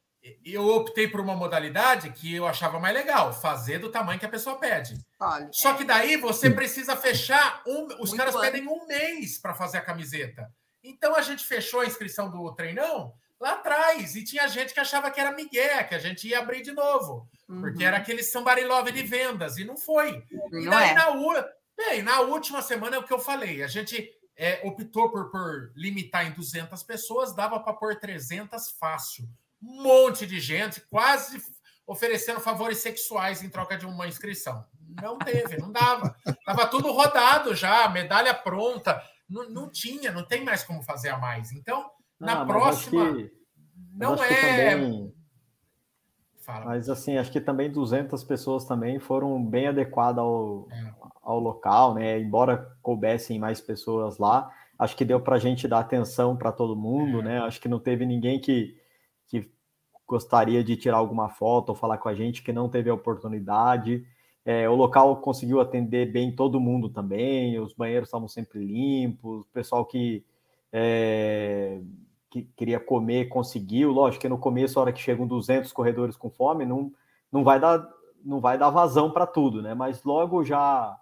eu optei por uma modalidade que eu achava mais legal, fazer do tamanho que a pessoa pede. Olha, Só que daí você precisa fechar um. Os caras bom. pedem um mês para fazer a camiseta. Então a gente fechou a inscrição do treinão lá atrás e tinha gente que achava que era Miguel, que a gente ia abrir de novo, uhum. porque era aquele somebody love de vendas e não foi. Não e daí é. na, bem, na última semana é o que eu falei, a gente é, optou por, por limitar em 200 pessoas, dava para pôr 300 fácil um monte de gente, quase oferecendo favores sexuais em troca de uma inscrição. Não teve, não dava. Tava tudo rodado já, medalha pronta. Não, não tinha, não tem mais como fazer a mais. Então, na próxima, que, não é. Também... Mas assim, acho que também 200 pessoas também foram bem adequadas ao, é. ao local, né? Embora coubessem mais pessoas lá, acho que deu para a gente dar atenção para todo mundo, é. né? Acho que não teve ninguém que gostaria de tirar alguma foto ou falar com a gente que não teve a oportunidade. É, o local conseguiu atender bem todo mundo também, os banheiros estavam sempre limpos, o pessoal que, é, que queria comer conseguiu. Lógico que no começo, a hora que chegam 200 corredores com fome, não, não, vai, dar, não vai dar vazão para tudo, né? Mas logo já,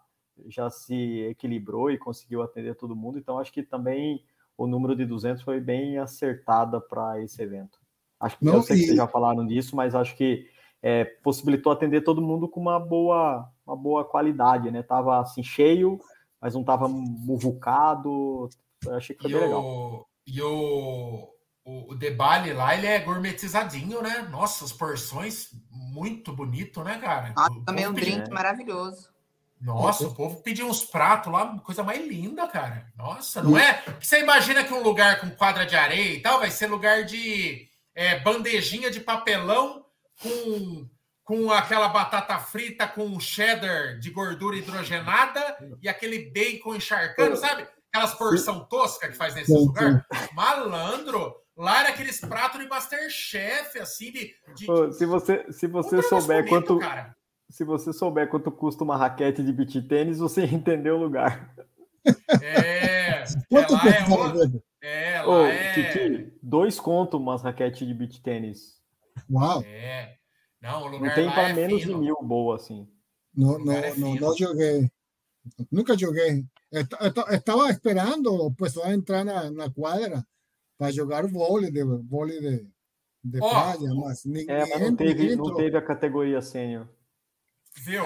já se equilibrou e conseguiu atender todo mundo, então acho que também o número de 200 foi bem acertada para esse evento. Acho que não, eu sei e... que vocês já falaram disso, mas acho que é, possibilitou atender todo mundo com uma boa, uma boa qualidade, né? Tava assim cheio, mas não tava muvucado. Eu achei que foi e bem o, legal. E o, o, o lá, ele é gourmetizadinho, né? Nossa, as porções muito bonito, né, cara? Nossa, também um drink é. maravilhoso. Nossa, o povo pediu uns pratos lá, coisa mais linda, cara. Nossa, não é? Você imagina que um lugar com quadra de areia e tal vai ser lugar de é, bandejinha de papelão com, com aquela batata frita com cheddar de gordura hidrogenada e aquele bacon encharcando, sabe? Aquelas porção tosca que faz nesse lugar. Malandro, lá era aqueles pratos de Masterchef, assim, de. de se você, se você souber bonito, quanto. Cara. Se você souber quanto custa uma raquete de beach tênis, você [LAUGHS] entendeu o lugar. É. Quanto é, é, uma, é, lá Ô, é... Kiki, dois conto umas raquetes de beach tênis. Uau! É. Não, o lugar não tem para é menos fino. de mil boa assim. Não, não, é não, não joguei. Nunca joguei. Estava esperando o pessoal entrar na, na quadra para jogar vôlei de, vôlei de, de oh, praia, mas ninguém é, mas não, teve, não teve a categoria sênior. Viu?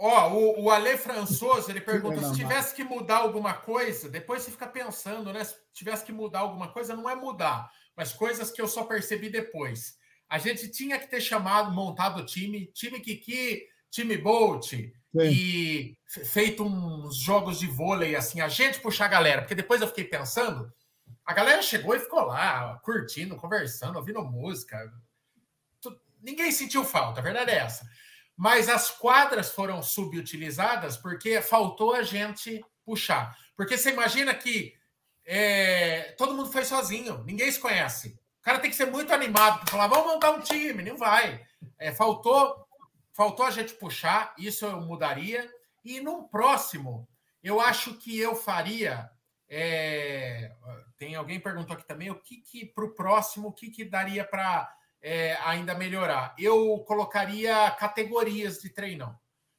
Ó, o, o Ale Françoso, ele pergunta, se tivesse que mudar alguma coisa, depois você fica pensando, né? Se tivesse que mudar alguma coisa, não é mudar, mas coisas que eu só percebi depois. A gente tinha que ter chamado, montado o time, time Kiki, time Bolt, Sim. e feito uns jogos de vôlei, assim, a gente puxar a galera, porque depois eu fiquei pensando, a galera chegou e ficou lá, curtindo, conversando, ouvindo música. Ninguém sentiu falta, a verdade é essa. Mas as quadras foram subutilizadas porque faltou a gente puxar. Porque você imagina que é, todo mundo foi sozinho, ninguém se conhece. O cara tem que ser muito animado para falar, vamos montar um time, não vai. É, faltou, faltou a gente puxar, isso eu mudaria. E num próximo, eu acho que eu faria. É, tem alguém perguntou aqui também o que, que para o próximo, o que, que daria para é, ainda melhorar. Eu colocaria categorias de treinão.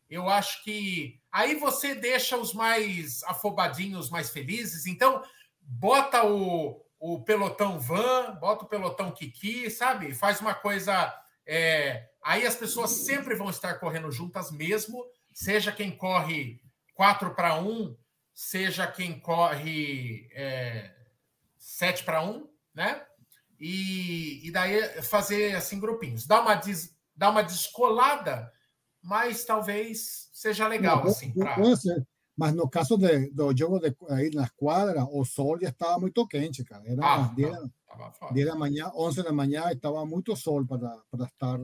Eu acho que aí você deixa os mais afobadinhos mais felizes. Então, bota o, o pelotão van, bota o pelotão Kiki, sabe? Faz uma coisa. É... Aí as pessoas sempre vão estar correndo juntas mesmo, seja quem corre 4 para 1, seja quem corre é... 7 para 1, né? E, e daí fazer assim grupinhos. Dá uma, des, dá uma descolada, mas talvez seja legal. Não, assim, pra... Mas no caso de, do jogo de, aí na quadra, o sol já estava muito quente, cara. Era ah, 10, não, 10 da manhã, 11 da manhã, estava muito sol para, para estar.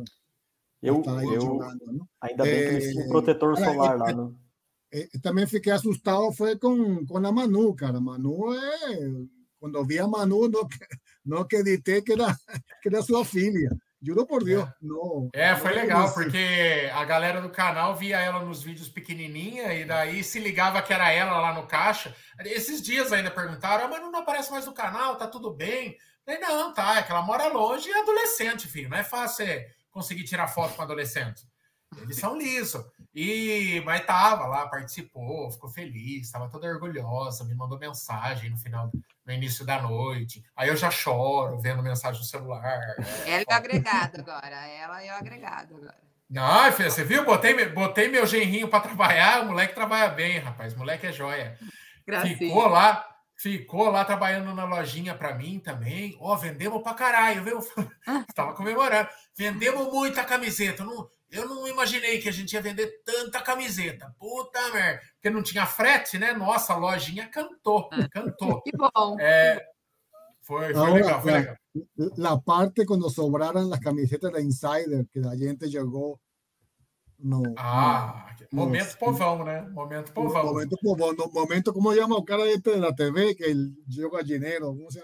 Eu, estar eu jogando, ainda bem que eles tinham protetor solar lá. Não? também fiquei assustado foi com, com a Manu, cara. Manu é. Quando vi a Manu, não, [LAUGHS] não acreditei que era, [LAUGHS] que era sua filha. Juro por Deus. É, não, é foi não legal, porque a galera do canal via ela nos vídeos pequenininha e daí se ligava que era ela lá no caixa. Esses dias ainda perguntaram, ah, mas não aparece mais no canal, tá tudo bem? Daí, não, tá, é que ela mora longe e é adolescente, filho. Não é fácil conseguir tirar foto com adolescente. Eles são lisos. E, mas tava lá, participou, ficou feliz, estava toda orgulhosa, me mandou mensagem no final, no início da noite. Aí eu já choro vendo mensagem no celular. Ela é o agregado agora, ela é o agregado agora. Não, filha, você viu? Botei, botei meu genrinho para trabalhar, o moleque trabalha bem, rapaz. O moleque é joia. Gracinha. Ficou lá, ficou lá trabalhando na lojinha para mim também. Ó, oh, vendemos para caralho, viu? [LAUGHS] Estava comemorando. Vendemos muita camiseta. Não, eu não imaginei que a gente ia vender tanta camiseta. Puta merda. Porque não tinha frete, né? Nossa, a lojinha cantou, [LAUGHS] cantou. Que bom. É, foi, foi Ahora, legal, foi la- legal. La parte cuando sobraran las camisetas de Insider, que la gente llegó. No. Ah, momento Nossa. povão, né? Momento no, povão. momento, como- no momento, ¿cómo se llama el cara este la TV? Que el yo gallinero, ¿cómo se?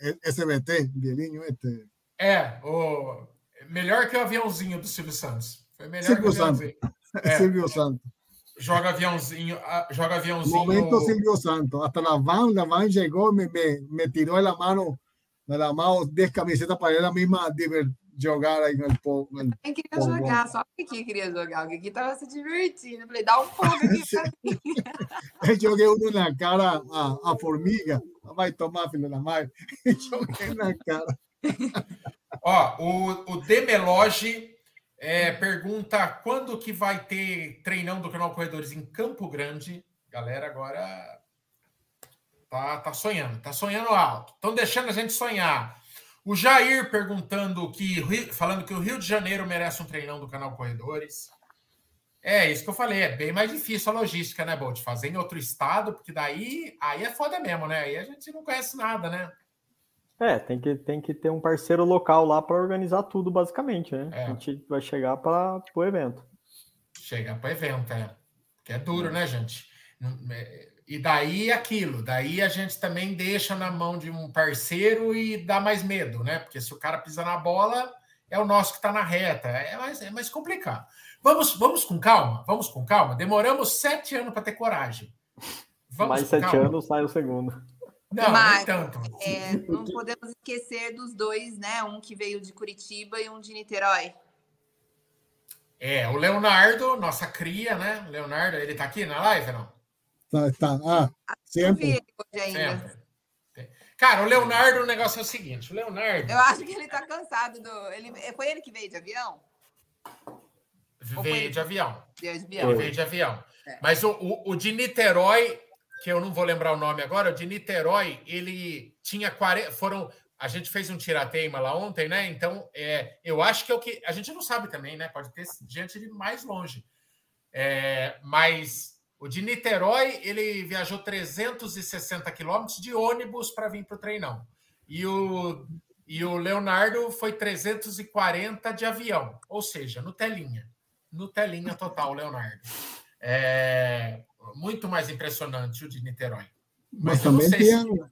El SBT, Bieliño este. É, o melhor que o aviãozinho do Silvio Santos. Foi melhor Silvio que o aviãozinho. É. Silvio Santos. Joga aviãozinho, ah, joga aviãozinho. Momento Silvio Santos. Hasta la van, la van llegó, me, me, me tiró de la mano, de la mano 10 camisetas para ella misma diver, jogar ahí en el, po- en el Quem queria Bom, jogar, só o Kiki queria jogar. O Kiki tava se divertindo. Eu falei, dá um fogo aqui [LAUGHS] pra mim. jogué uno en la cara a, a Formiga. Vai tomar, filho da mãe. [LAUGHS] Joguei na cara. Ó, o, o Demeloge é, pergunta quando que vai ter treinão do canal Corredores em Campo Grande. Galera, agora tá, tá sonhando, tá sonhando alto. Estão deixando a gente sonhar. O Jair perguntando que falando que o Rio de Janeiro merece um treinão do canal Corredores. É isso que eu falei, é bem mais difícil a logística, né, Bolt? Fazer em outro estado, porque daí aí é foda mesmo, né? Aí a gente não conhece nada, né? É, tem que, tem que ter um parceiro local lá para organizar tudo, basicamente, né? É. A gente vai chegar para o evento. Chegar para evento, é. Que é duro, né, gente? É- E daí aquilo, daí a gente também deixa na mão de um parceiro e dá mais medo, né? Porque se o cara pisa na bola, é o nosso que está na reta. É mais, é mais complicado. Vamos, vamos com calma, vamos com calma. Demoramos sete anos para ter coragem. Vamos Mais sete calma. anos sai o segundo. Não, Mas- nem tanto. É, não podemos esquecer dos dois, né? Um que veio de Curitiba e um de Niterói. É, o Leonardo, nossa cria, né? Leonardo, ele tá aqui na live, não? Está, está. Ah, ele hoje ainda. Sempre. Cara, o Leonardo, o negócio é o seguinte: o Leonardo Eu acho que ele tá cansado do. Ele... Foi ele que veio de avião? Veio de avião. Veio de Ele avião. veio de avião. É. Mas o, o, o de Niterói, que eu não vou lembrar o nome agora, de Niterói, ele tinha 40. Foram. A gente fez um tirateima lá ontem, né? Então, é, eu acho que é o que. A gente não sabe também, né? Pode ter gente de mais longe. É, mas o de Niterói, ele viajou 360 quilômetros de ônibus para vir para o treinão. E o, e o Leonardo foi 340 de avião, ou seja, no telinha. No telinha total, Leonardo. É muito mais impressionante o de Niterói. Mas não también sei se-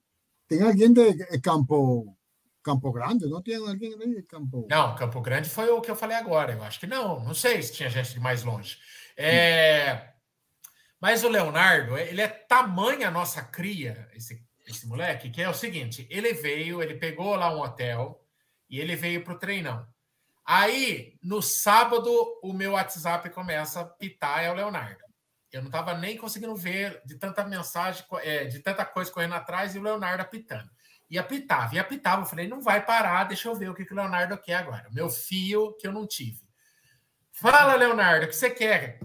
tienen alguien de Campo, Campo Grande, ¿no? Tienen alguien de Campo. Não, Campo Grande foi o que eu falei agora. Eu acho que não. Não sei se tinha gente de mais longe. É, Mas o Leonardo, ele é tamanha a nossa cria, esse, esse moleque, que é o seguinte: ele veio, ele pegou lá um hotel e ele veio para o treinão. Aí, no sábado, o meu WhatsApp começa a pitar, é o Leonardo. Eu não estava nem conseguindo ver de tanta mensagem, é, de tanta coisa correndo atrás e o Leonardo apitando. E apitava, e apitava. Eu falei, não vai parar, deixa eu ver o que, que o Leonardo quer agora. Meu fio que eu não tive. Fala, Leonardo, o que você quer,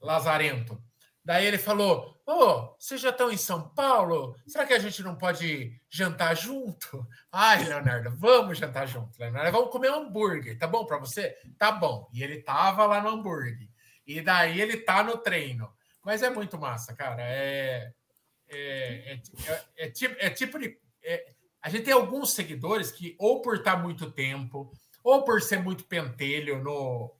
Lazarento? Daí ele falou: Ô, vocês já estão em São Paulo? Será que a gente não pode jantar junto? Ai, Leonardo, vamos jantar junto, Leonardo. Vamos comer hambúrguer, tá bom para você? Tá bom. E ele tava lá no hambúrguer. E daí ele tá no treino. Mas é muito massa, cara. É, é, é, é- tipo, é tipo de. é- a gente tem alguns seguidores que, ou por estar muito tempo, ou por ser muito pentelho no,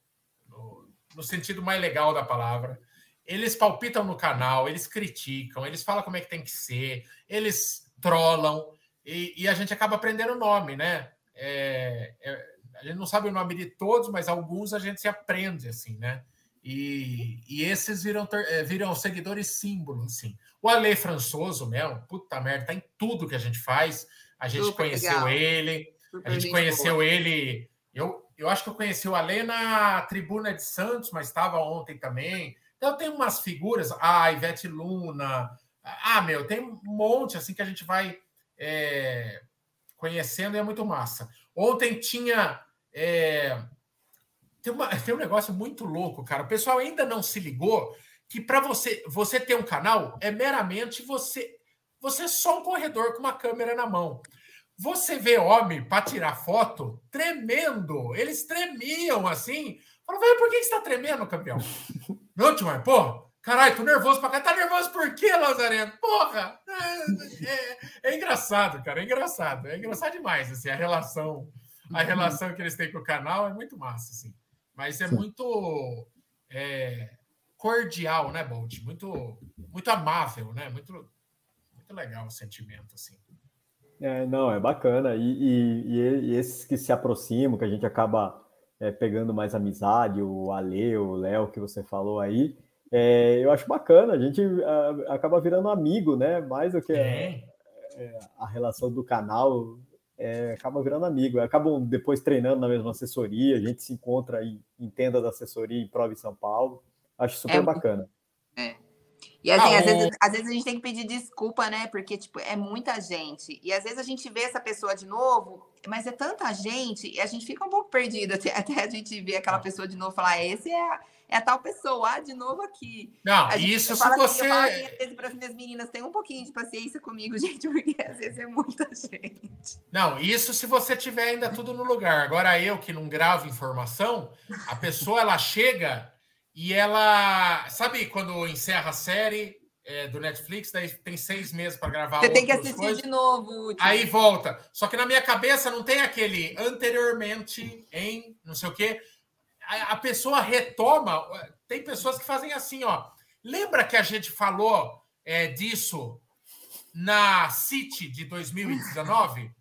no, no sentido mais legal da palavra, eles palpitam no canal, eles criticam, eles falam como é que tem que ser, eles trollam, e, e a gente acaba aprendendo o nome, né? É, é, a gente não sabe o nome de todos, mas alguns a gente se aprende, assim, né? E, e esses viram, eh, viram seguidores símbolo, assim. O Ale Françoso, mesmo, puta merda, tá em tudo que a gente faz. A gente Super conheceu legal. ele, Super a gente gente conheceu boa. ele. Eu, eu acho que eu conheci o Ale na tribuna de Santos, mas estava ontem também. Então tem umas figuras, a Ivete Luna. Ah, meu, tem um monte assim que a gente vai é, conhecendo e é muito massa. Ontem tinha. é, tem, uma- tem um negócio muito louco, cara. O pessoal ainda não se ligou que para você você ter um canal é meramente você você é só um corredor com uma câmera na mão. Você vê homem para tirar foto tremendo, eles tremiam assim. Fala, velho, por que você tá tremendo, campeão? [LAUGHS] Não, mas, porra, caralho, tô nervoso pra cá. Tá nervoso por quê, Lazareno? Porra! É, é, é, engraçado, cara, é engraçado. É engraçado demais, assim, a relação, a relação que eles têm com o canal é muito massa, assim. Mas é muito é, cordial, né, Bolt? Muito, muito amável, né? Muito, muito legal o sentimento, assim. É, não, é bacana. E, e, e, esses que se aproximam, que a gente acaba é, pegando mais amizade, o Ale, o Léo, que você falou aí, é, eu acho bacana. A gente a, acaba virando amigo, né? Mais do que a, é, a relação do canal, é, acaba virando amigo. Acabam depois treinando na mesma assessoria, a gente se encontra em, em tenda da assessoria em prova em São Paulo. Acho super é, bacana. É. E assim, ah, às, vezes, às vezes a gente tem que pedir desculpa, né? Porque, tipo, é muita gente. E às vezes a gente vê essa pessoa de novo, mas é tanta gente, e a gente fica um pouco perdido [LAUGHS] até, até a gente ver aquela pessoa de novo falar, esse é a, é a tal pessoa, ah, de novo aqui. Não, isso se você. eu falo às vezes para as minhas meninas, tem um pouquinho de paciência comigo, [LAUGHS] gente, porque às vezes é muita gente. Não, isso se você tiver ainda tudo no lugar. Agora eu que não gravo informação, a pessoa ela chega e ela. Sabe quando encerra a série é, do Netflix, daí tem seis meses para gravar. Você tem que assistir coisas, de novo. Tipo... Aí volta. Só que na minha cabeça não tem aquele anteriormente em não sei o quê. A, pessoa retoma. Tem pessoas que fazem assim, ó. Lembra que a gente falou é, disso na City de 2019?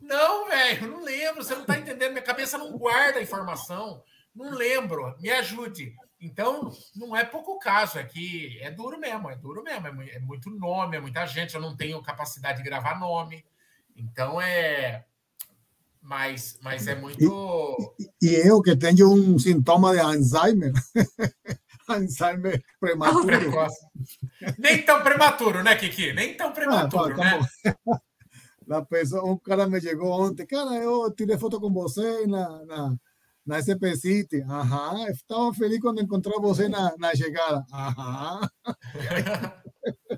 Não, velho, não lembro. Você não está entendendo. Minha cabeça não guarda a informação. Não lembro. Me ajude. Então, não é pouco caso, é que é duro mesmo, é duro mesmo, é, é muito nome, é muita gente, eu não tenho capacidade de gravar nome. Então é. Mas, mas é muito. E, e eu que tenho um sintoma de Alzheimer. [LAUGHS] Alzheimer prematuro. Nem tão prematuro, né, Kiki? Nem tão prematuro, ah, né? La [LAUGHS] pessoa, um cara me chegou ontem, cara, eu tirei foto com você na, na na SP City. Ajá, estaba feliz quando encontrou você na, na chegada. Ajá. [LAUGHS]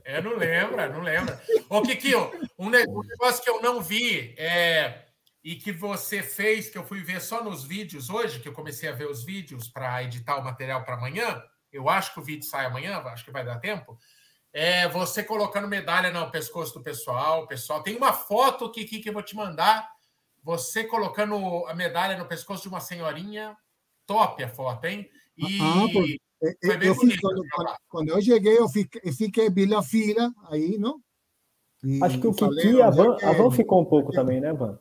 É, não lembra, não lembra. Ô, Kiki, um negócio que eu não vi é, e que você fez, que eu fui ver só nos vídeos hoje, que eu comecei a ver os vídeos para editar o material para amanhã. Eu acho que o vídeo sai amanhã, acho que vai dar tempo. É você colocando medalha no pescoço do pessoal. Pessoal, tem uma foto, Kiki, que eu vou te mandar você colocando a medalha no pescoço de uma senhorinha, top a foto, hein? E ah, foi bem eu bonito. Quando, quando, eu cheguei, eu fiquei, fiquei vi a fila aí, não? E Acho que o Kiki, a Van, a Van ficou um pouco também, né, Van?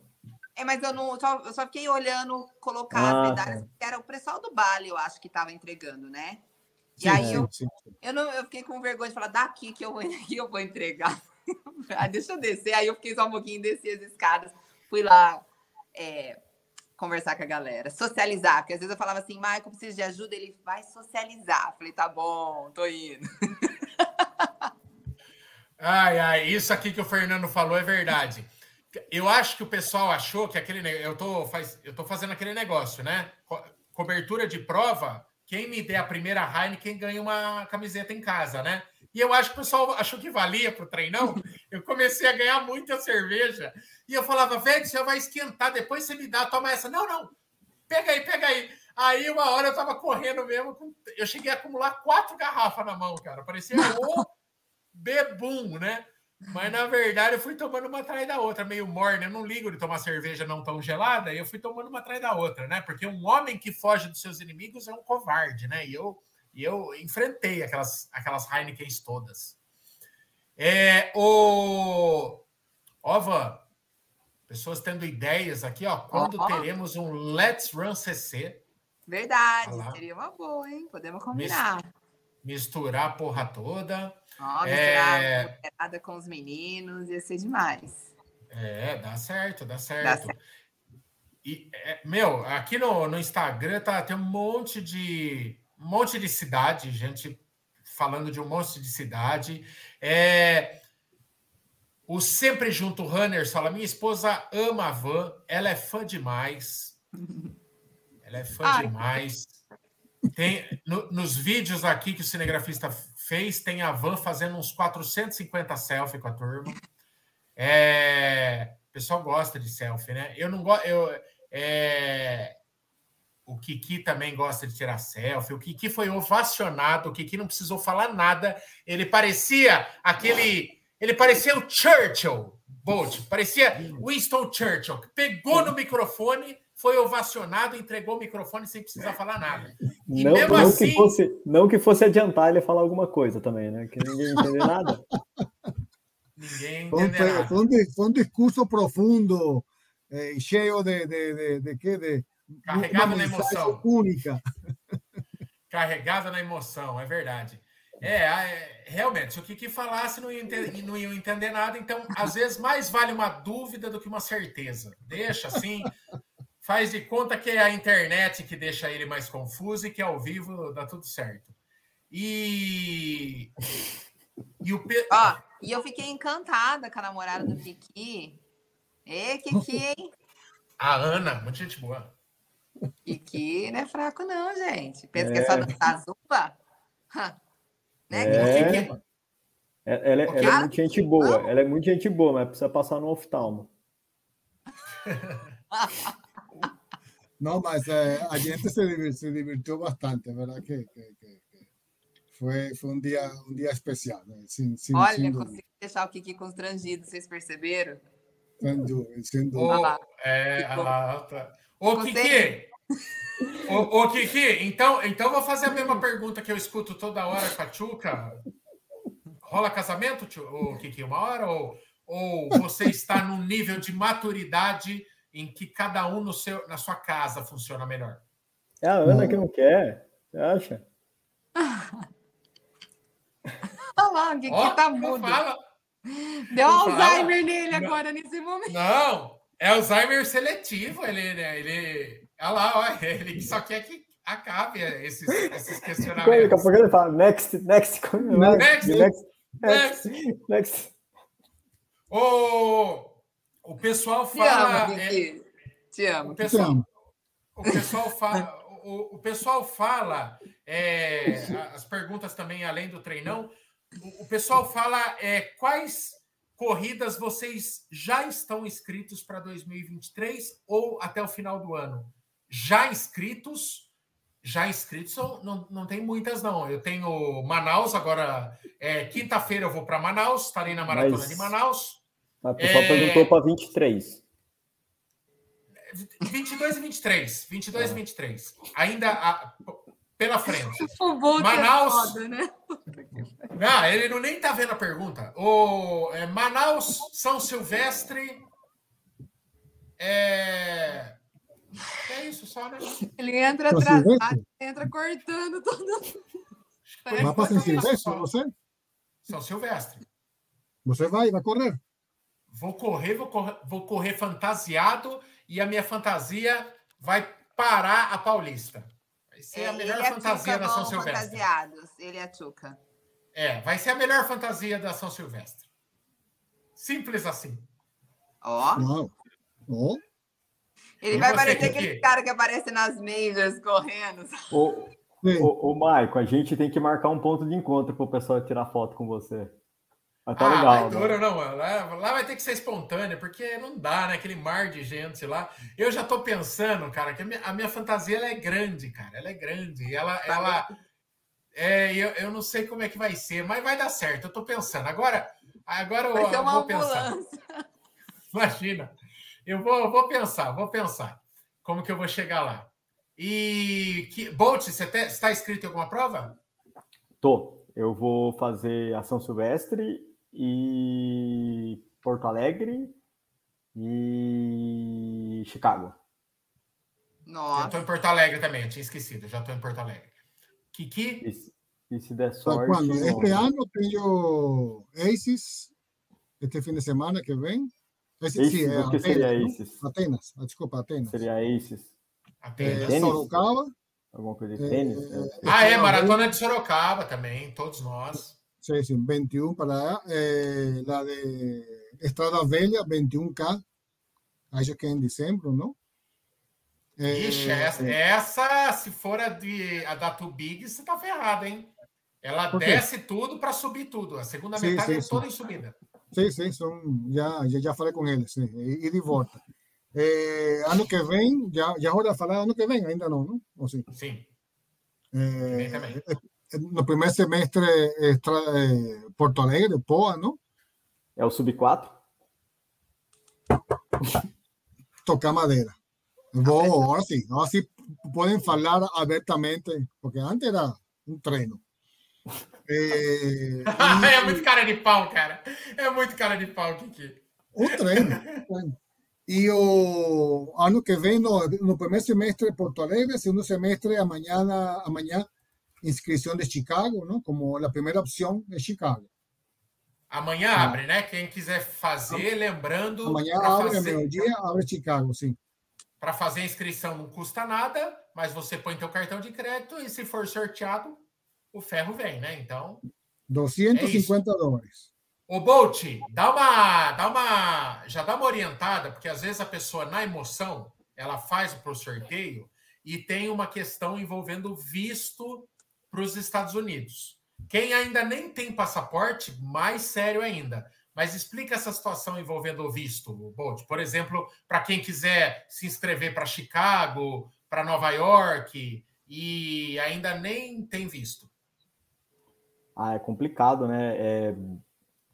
É, mas eu não só, eu só fiquei olhando colocar ah, as medalhas, que era o pessoal do Bali, eu acho que estava entregando, né? E sim, aí eu, sim, sim. eu, não, eu fiquei com vergonha de falar, daqui que eu vou, [LAUGHS] que eu vou entregar. [LAUGHS] ah, deixa eu descer. Aí eu fiquei só um pouquinho, desci as escadas, fui lá é, conversar com a galera, socializar. Porque às vezes eu falava assim, Michael, preciso de ajuda, ele vai socializar. falei, tá bom, tô indo. [LAUGHS] Ai, ai, isso aqui que o Fernando falou é verdade. Eu acho que o pessoal achou que aquele. Eu tô, faz, eu tô fazendo aquele negócio, né? Co cobertura de prova. Quem me der a primeira Heineken ganha uma camiseta em casa, né? E eu acho que o pessoal achou que valia para o treinão. [LAUGHS] Eu comecei a ganhar muita cerveja. E eu falava, velho, você vai esquentar, depois você me dá, toma essa. Não, não, pega aí, pega aí. Aí uma hora eu tava correndo mesmo, eu cheguei a acumular quatro garrafas na mão, cara. Parecia [LAUGHS] o bebum, né? Mas na verdade eu fui tomando uma atrás da outra, meio morna. Eu não ligo de tomar cerveja não tão gelada, e eu fui tomando uma atrás da outra, né? Porque um homem que foge dos seus inimigos é um covarde, né? E eu e eu enfrentei aquelas, aquelas Heinekens todas. É, o Ova, pessoas tendo ideias aqui, ó. Quando oh, teremos um Let's Run CC? Verdade, seria uma boa, hein? Podemos combinar. Misturar a porra toda. Ó, misturar é... com os meninos, ia ser demais. É, dá certo, dá certo. Dá certo. E, é, meu, aqui no, no Instagram tá, tem um monte de um monte de cidade, gente falando de um monte de cidade. É, o Sempre Junto Runners fala: minha esposa ama a van, ela é fã demais. [LAUGHS] Ela é fã Ai. demais. Tem, no, nos vídeos aqui que o cinegrafista fez, tem a van fazendo uns 450 selfies com a turma. É, o pessoal gosta de selfie, né? Eu não gosto. É, O Kiki também gosta de tirar selfie. O Kiki foi ovacionado. O Kiki não precisou falar nada. Ele parecia aquele. Ele parecia o Churchill, Bolt. Parecia Winston Churchill. Pegou no microfone, foi ovacionado, entregou o microfone sem precisar falar nada. Não, mesmo não assim. Que fosse, não que fosse adiantar ele falar alguma coisa também, né? Que ninguém entendeu nada. ninguém entendeu nada. Foi, um, foi um discurso profundo, eh, cheio de, de, de, de, de, de Carregado na emoção. Única. Carregada na emoção, é verdade. É, é, realmente, se o Kiki falasse, não ia, entender, não ia entender nada. Então, às vezes, mais vale uma dúvida do que uma certeza. Deixa assim, faz de conta que é a internet que deixa ele mais confuso e que ao vivo dá tudo certo. E. E, o Pe... Ó, e eu fiquei encantada com a namorada do Kiki. Ê, Kiki, [LAUGHS] hein? A Ana, muita gente boa. Que não é fraco, não, gente. Pensa é. que é só dançar zumba? né? É. É, ela, é, ela é muito gente boa. Ela é muito gente boa, mas precisa passar no oftalmo. [LAUGHS] Não, mas é, a gente se, divir, se divertiu bastante, é verdade que, que, que, foi, foi um dia um dia especial. Né? Sim, sim, Olha, consegui deixar o Kiki constrangido, vocês perceberam? Sem dúvida, sem dúvida. Oh, é, lá, tá. Ô, Kiki! ô, ô, Kiki, então, então vou fazer a mesma pergunta que eu escuto toda hora com a Tchuca. Rola casamento, ô, Kiki, uma hora? Ou, ou você está num nível de maturidade em que cada um no seu, na sua casa funciona melhor? É a Ana que não quer, você acha? [LAUGHS] Olha lá, o Kiki oh, tá mudo. Fala. Deu não Alzheimer fala. nele agora, nesse momento. Não, é Alzheimer seletivo, ele, né? Ele. Olha lá, ó, ele só quer que acabe esses, esses questionamentos. Daqui a pouco ele fala next, next, next, next, next. next. O, o pessoal fala. Te amo, é, Te amo. O pessoal, o pessoal fala. O, o pessoal fala é, as perguntas também além do treinão. O, o pessoal fala é, quais corridas vocês já estão inscritos para 2023 ou até o final do ano? Já inscritos? Já inscritos, não, não tem muitas, não. Eu tenho Manaus, agora é, quinta-feira eu vou para Manaus, estarei na maratona Mas... de Manaus. A pessoa é... perguntou para 23. 22 e 23. 22 é. e 23. Ainda a, pela frente. [LAUGHS] É Manaus. É foda, né? [LAUGHS] Ah, ele não nem tá vendo a pergunta. O é, Manaus, São Silvestre. É... é isso só, né? Ele entra atrasado, entra cortando tudo. Vai para São Silvestre, você? São Silvestre. Você vai, vai correr? Vou correr, vou correr, vou correr fantasiado e a minha fantasia vai parar a Paulista. Vai ser a melhor fantasia da São Silvestre. Fantasiados, ele é a Tchuca. É, vai ser a melhor fantasia da São Silvestre. Simples assim. Ó. Oh. Ele e vai parecer aquele cara que aparece nas majors correndo. Ô, ô, ô, Maico, a gente tem que marcar um ponto de encontro para o pessoal tirar foto com você. Mas tá ah, legal. Dura, não, lá, lá, vai ter que ser espontânea, porque não dá, né? Aquele mar de gente lá. Eu já tô pensando, cara, que a minha, a minha fantasia ela é grande, cara. Ela é grande. Ela, tá ela é, eu, eu não sei como é que vai ser, mas vai dar certo. Eu tô pensando. Agora, agora eu, eu vou pensar. [LAUGHS] Imagina. Eu vou, vou pensar, vou pensar como que eu vou chegar lá. E que, Bolt, você está inscrito em alguma prova? Tô. Eu vou fazer a São Silvestre e Porto Alegre e Chicago. Nossa. Eu tô em Porto Alegre também, eu tinha esquecido, já tô em Porto Alegre. Kiki? E, e se der sorte. Quando? Este ano tenho Aces, este fim de semana que vem. Esse, Aces, sim, é Atenas, seria Aces? Atenas, ah, desculpa, Atenas. Seria Aces. Atenas. É, Sorocaba. Alguma coisa de tênis? É, ah, é, Maratona de Sorocaba também, todos nós. Sí, sí, 21 para eh, la de Estrada Velha, 21K. Acho que é em dezembro, não? É, Ixi, essa, essa, se for a, de, a da Too Big, você tá ferrado, hein? Ela desce tudo para subir tudo. A segunda sim, metade sim, é toda sim. em subida. Sim, sim, são, já, já, já falei com eles, sim, e, e de volta. É, ano que vem, já, já hora falar ano que vem, ainda não, não? Ou sim? Sim. É, no primeiro semestre, é, Porto Alegre, Poa, não? É o Sub-4? [LAUGHS] Tocar madeira. Vou, ahora sí, ahora sí pueden hablar abiertamente, porque antes era um treino. É, e... é muito cara de pau, cara. É muito cara de pau, Kiki. Um treino. E o ano que vem, no, no primeiro semestre, Porto Alegre, segundo semestre, amanhã, amanhã, inscrição de Chicago, não? Como a primeira opção é Chicago. Amanhã ah. abre, né? Quem quiser fazer, lembrando. Amanhã abre, fazer... meio-dia, abre Chicago, sim. Para fazer a inscrição não custa nada, mas você põe teu cartão de crédito e se for sorteado, o ferro vem, né? Então. 250 é dólares. O Bolt, dá uma, dá uma, já dá uma orientada, porque às vezes a pessoa na emoção, ela faz o sorteio e tem uma questão envolvendo visto para os Estados Unidos. Quem ainda nem tem passaporte, mais sério ainda. Mas explica essa situação envolvendo o visto, Bolt. Por exemplo, para quem quiser se inscrever para Chicago, para Nova York e ainda nem tem visto. Ah, é complicado, né? É...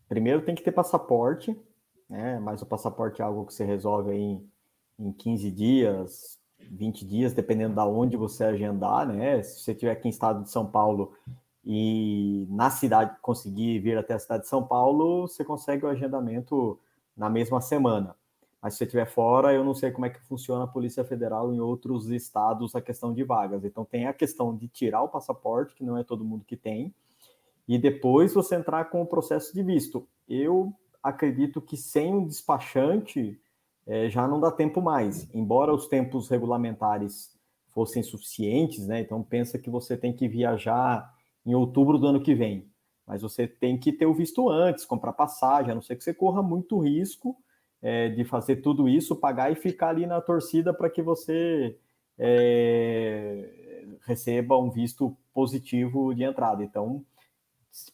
Primeiro tem que ter passaporte, né? Mas o passaporte é algo que você resolve em, em 15 dias, 20 dias, dependendo da onde você agendar, né? Se você estiver aqui em estado de São Paulo e na cidade conseguir vir até a cidade de São Paulo, você consegue o agendamento na mesma semana. Mas se você estiver fora, eu não sei como é que funciona a Polícia Federal em outros estados a questão de vagas. Então tem a questão de tirar o passaporte, que não é todo mundo que tem, e depois você entrar com o processo de visto. Eu acredito que sem um despachante é, já não dá tempo mais. Embora os tempos regulamentares fossem suficientes, né? Então pensa que você tem que viajar em outubro do ano que vem. Mas você tem que ter o visto antes, comprar passagem, a não ser que você corra muito risco é, de fazer tudo isso, pagar e ficar ali na torcida para que você é, receba um visto positivo de entrada. Então,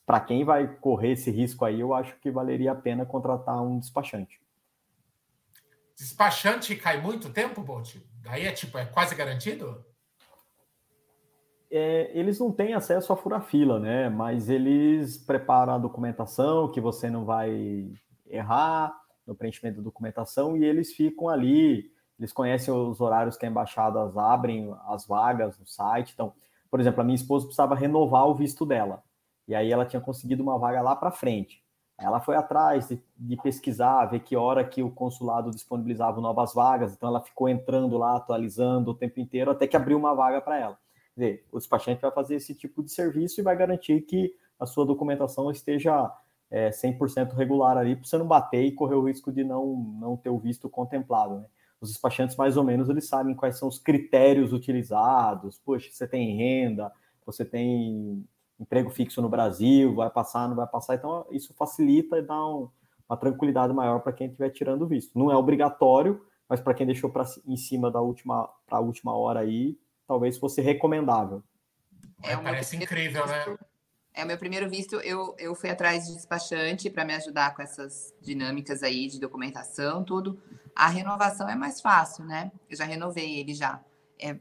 para quem vai correr esse risco aí, eu acho que valeria a pena contratar um despachante. Despachante cai muito tempo, Bolt? Aí é tipo, é quase garantido? é, eles não têm acesso a fura-fila, né? Mas eles preparam a documentação que você não vai errar no preenchimento da documentação e eles ficam ali. Eles conhecem os horários que a embaixadas abrem as vagas no site. Então, por exemplo, a minha esposa precisava renovar o visto dela. E aí ela tinha conseguido uma vaga lá para frente. Ela foi atrás de, de, pesquisar, ver que hora que o consulado disponibilizava novas vagas. Então ela ficou entrando lá, atualizando o tempo inteiro, até que abriu uma vaga para ela dizer, o despachante vai fazer esse tipo de serviço e vai garantir que a sua documentação esteja é, 100% regular ali, para você não bater e correr o risco de não, não ter o visto contemplado. Né? Os despachantes, mais ou menos, eles sabem quais são os critérios utilizados. Poxa, você tem renda, você tem emprego fixo no Brasil, vai passar, não vai passar. Então, isso facilita e dá um, uma tranquilidade maior para quem estiver tirando o visto. Não é obrigatório, mas para quem deixou pra, em cima da última para a última hora aí, talvez fosse recomendável. É, parece incrível, né? É o meu primeiro visto. Eu, eu fui atrás de despachante para me ajudar com essas dinâmicas aí de documentação, tudo. A renovação é mais fácil, né? Eu já renovei ele já. É,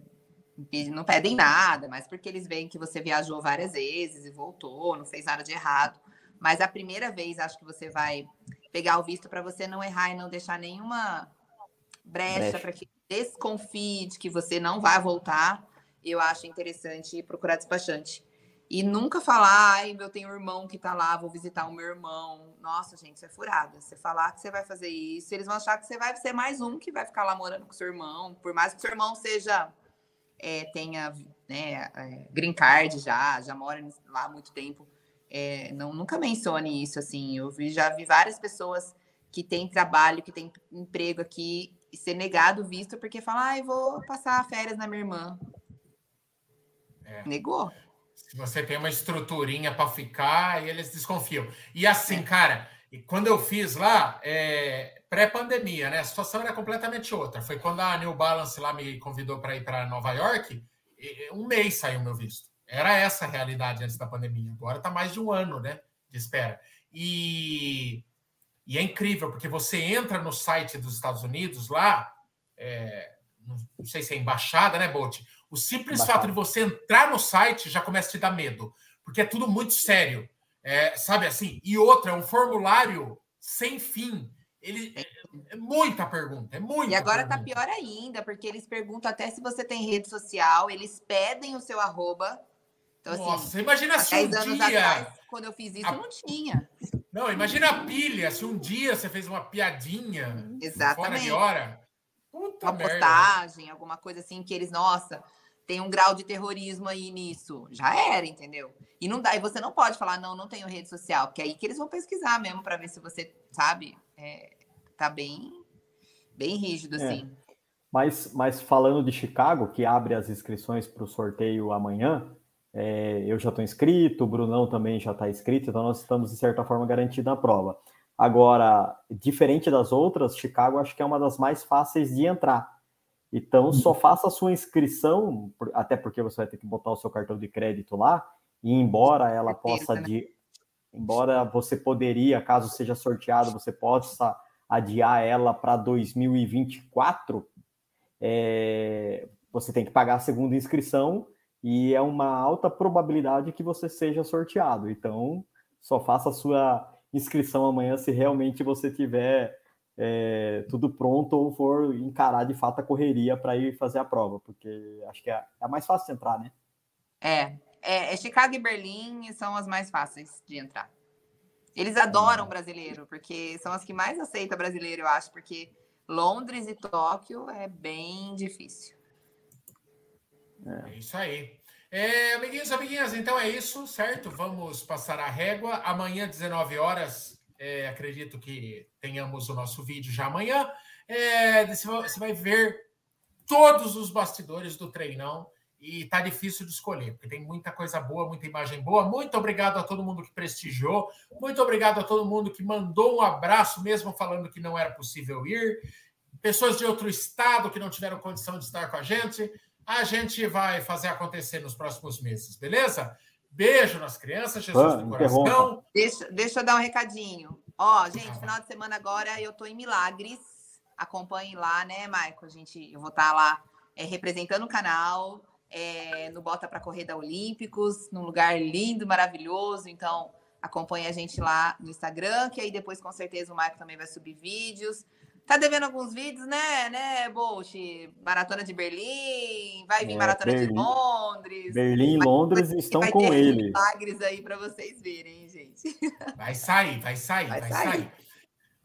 não pedem nada, mas porque eles veem que você viajou várias vezes e voltou, não fez nada de errado. Mas a primeira vez, acho que você vai pegar o visto para você não errar e não deixar nenhuma brecha, para que desconfie de que você não vai voltar, eu acho interessante procurar despachante. E nunca falar, ai, eu tenho um irmão que tá lá, vou visitar o meu irmão. Nossa, gente, isso é furada. Você falar que você vai fazer isso, eles vão achar que você vai ser mais um que vai ficar lá morando com seu irmão. Por mais que seu irmão seja, é, tenha né, é, green card já, já mora lá há muito tempo. É, não, nunca mencione isso, assim. Eu vi, já vi várias pessoas que têm trabalho, que têm emprego aqui e ser negado visto porque fala, ah, vou passar férias na minha irmã. É. Negou. Se você tem uma estruturinha para ficar, eles desconfiam. E assim, é. cara, quando eu fiz lá, é, pré-pandemia, né? A situação era completamente outra. Foi quando a New Balance lá me convidou para ir para Nova York, um mês saiu meu visto. Era essa a realidade antes da pandemia. Agora está mais de um ano, né? De espera. E e é incrível, porque você entra no site dos Estados Unidos lá, é, não sei se é embaixada, né, Bolt? O simples embaixada. fato de você entrar no site já começa a te dar medo, porque é tudo muito sério, é, sabe assim? E outra, é um formulário sem fim. Ele é, é muita pergunta, é muita. E agora tá pergunta. tá pior ainda, porque eles perguntam até se você tem rede social, eles pedem o seu arroba. Então, assim, Nossa, assim, imagina se um dia. Atrás, quando eu fiz isso, a... não tinha. Não, imagina a pilha, se um dia você fez uma piadinha Exatamente. fora de hora. Puta uma merda. postagem, alguma coisa assim que eles, nossa, tem um grau de terrorismo aí nisso. Já era, entendeu? E não dá, e você não pode falar, não, não tenho rede social, porque é aí que eles vão pesquisar mesmo para ver se você, sabe, é, tá bem, bem rígido, é. assim. Mas, mas falando de Chicago, que abre as inscrições para o sorteio amanhã, é, eu já estou inscrito, o Brunão também já está inscrito, então nós estamos, de certa forma, garantidos na prova. Agora, diferente das outras, Chicago acho que é uma das mais fáceis de entrar. Então, só uhum. faça a sua inscrição, até porque você vai ter que botar o seu cartão de crédito lá, e embora ela possa, de, embora você poderia, caso seja sorteado, você possa adiar ela para 2024, é, você tem que pagar a segunda inscrição e é uma alta probabilidade que você seja sorteado. Então, só faça a sua inscrição amanhã se realmente você tiver é, tudo pronto ou for encarar de fato a correria para ir fazer a prova, porque acho que é, é mais fácil entrar, né? É, é, é, Chicago e Berlim são as mais fáceis de entrar. Eles adoram brasileiro, porque são as que mais aceitam brasileiro, eu acho, porque Londres e Tóquio é bem difícil. É, é isso aí. É, amiguinhos, amiguinhas, então é isso, certo? Vamos passar a régua. Amanhã, 19 horas, é, acredito que tenhamos o nosso vídeo já amanhã. É, você vai ver todos os bastidores do treinão e tá difícil de escolher, porque tem muita coisa boa, muita imagem boa. Muito obrigado a todo mundo que prestigiou, muito obrigado a todo mundo que mandou um abraço, mesmo falando que não era possível ir. Pessoas de outro estado que não tiveram condição de estar com a gente a gente vai fazer acontecer nos próximos meses, beleza? Beijo nas crianças, Jesus ah, do coração. Deixa, deixa eu dar um recadinho. Ó, gente, final de semana agora eu tô em Milagres. Acompanhem lá, né, Maico? A gente, eu vou estar tá lá é, representando o canal é, no Bota para Correr da Olímpicos, num lugar lindo, maravilhoso. Então, acompanhe a gente lá no Instagram, que aí depois com certeza o Maico também vai subir vídeos. Tá devendo alguns vídeos, né, né, Bolt? Maratona de Berlim, vai vir é, Maratona Berlim, de Londres. Berlim e Londres estão com ele. milagres aí para vocês verem, gente. Vai sair, vai sair, vai, vai sair. sair.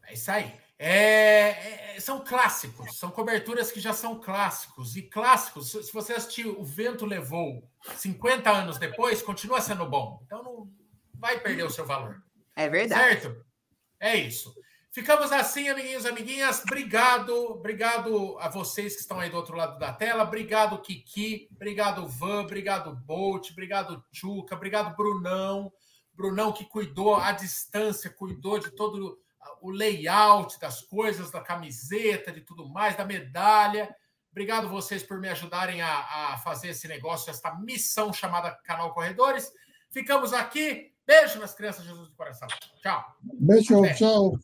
Vai sair. É, é, são clássicos, são coberturas que já são clássicos. E clássicos, se você assistir O Vento Levou 50 anos depois, continua sendo bom. Então não vai perder o seu valor. É verdade. Certo? É isso. Ficamos assim, amiguinhos, amiguinhas. Obrigado, obrigado a vocês que estão aí do outro lado da tela. Obrigado, Kiki. Obrigado, Van. Obrigado, Bolt. Obrigado, Chuca. Obrigado, Brunão. Brunão que cuidou à distância, cuidou de todo o layout das coisas, da camiseta, de tudo mais, da medalha. Obrigado vocês por me ajudarem a, a fazer esse negócio, esta missão chamada Canal Corredores. Ficamos aqui. Beijo nas crianças, Jesus do coração. Tchau. Beijo, Até. tchau.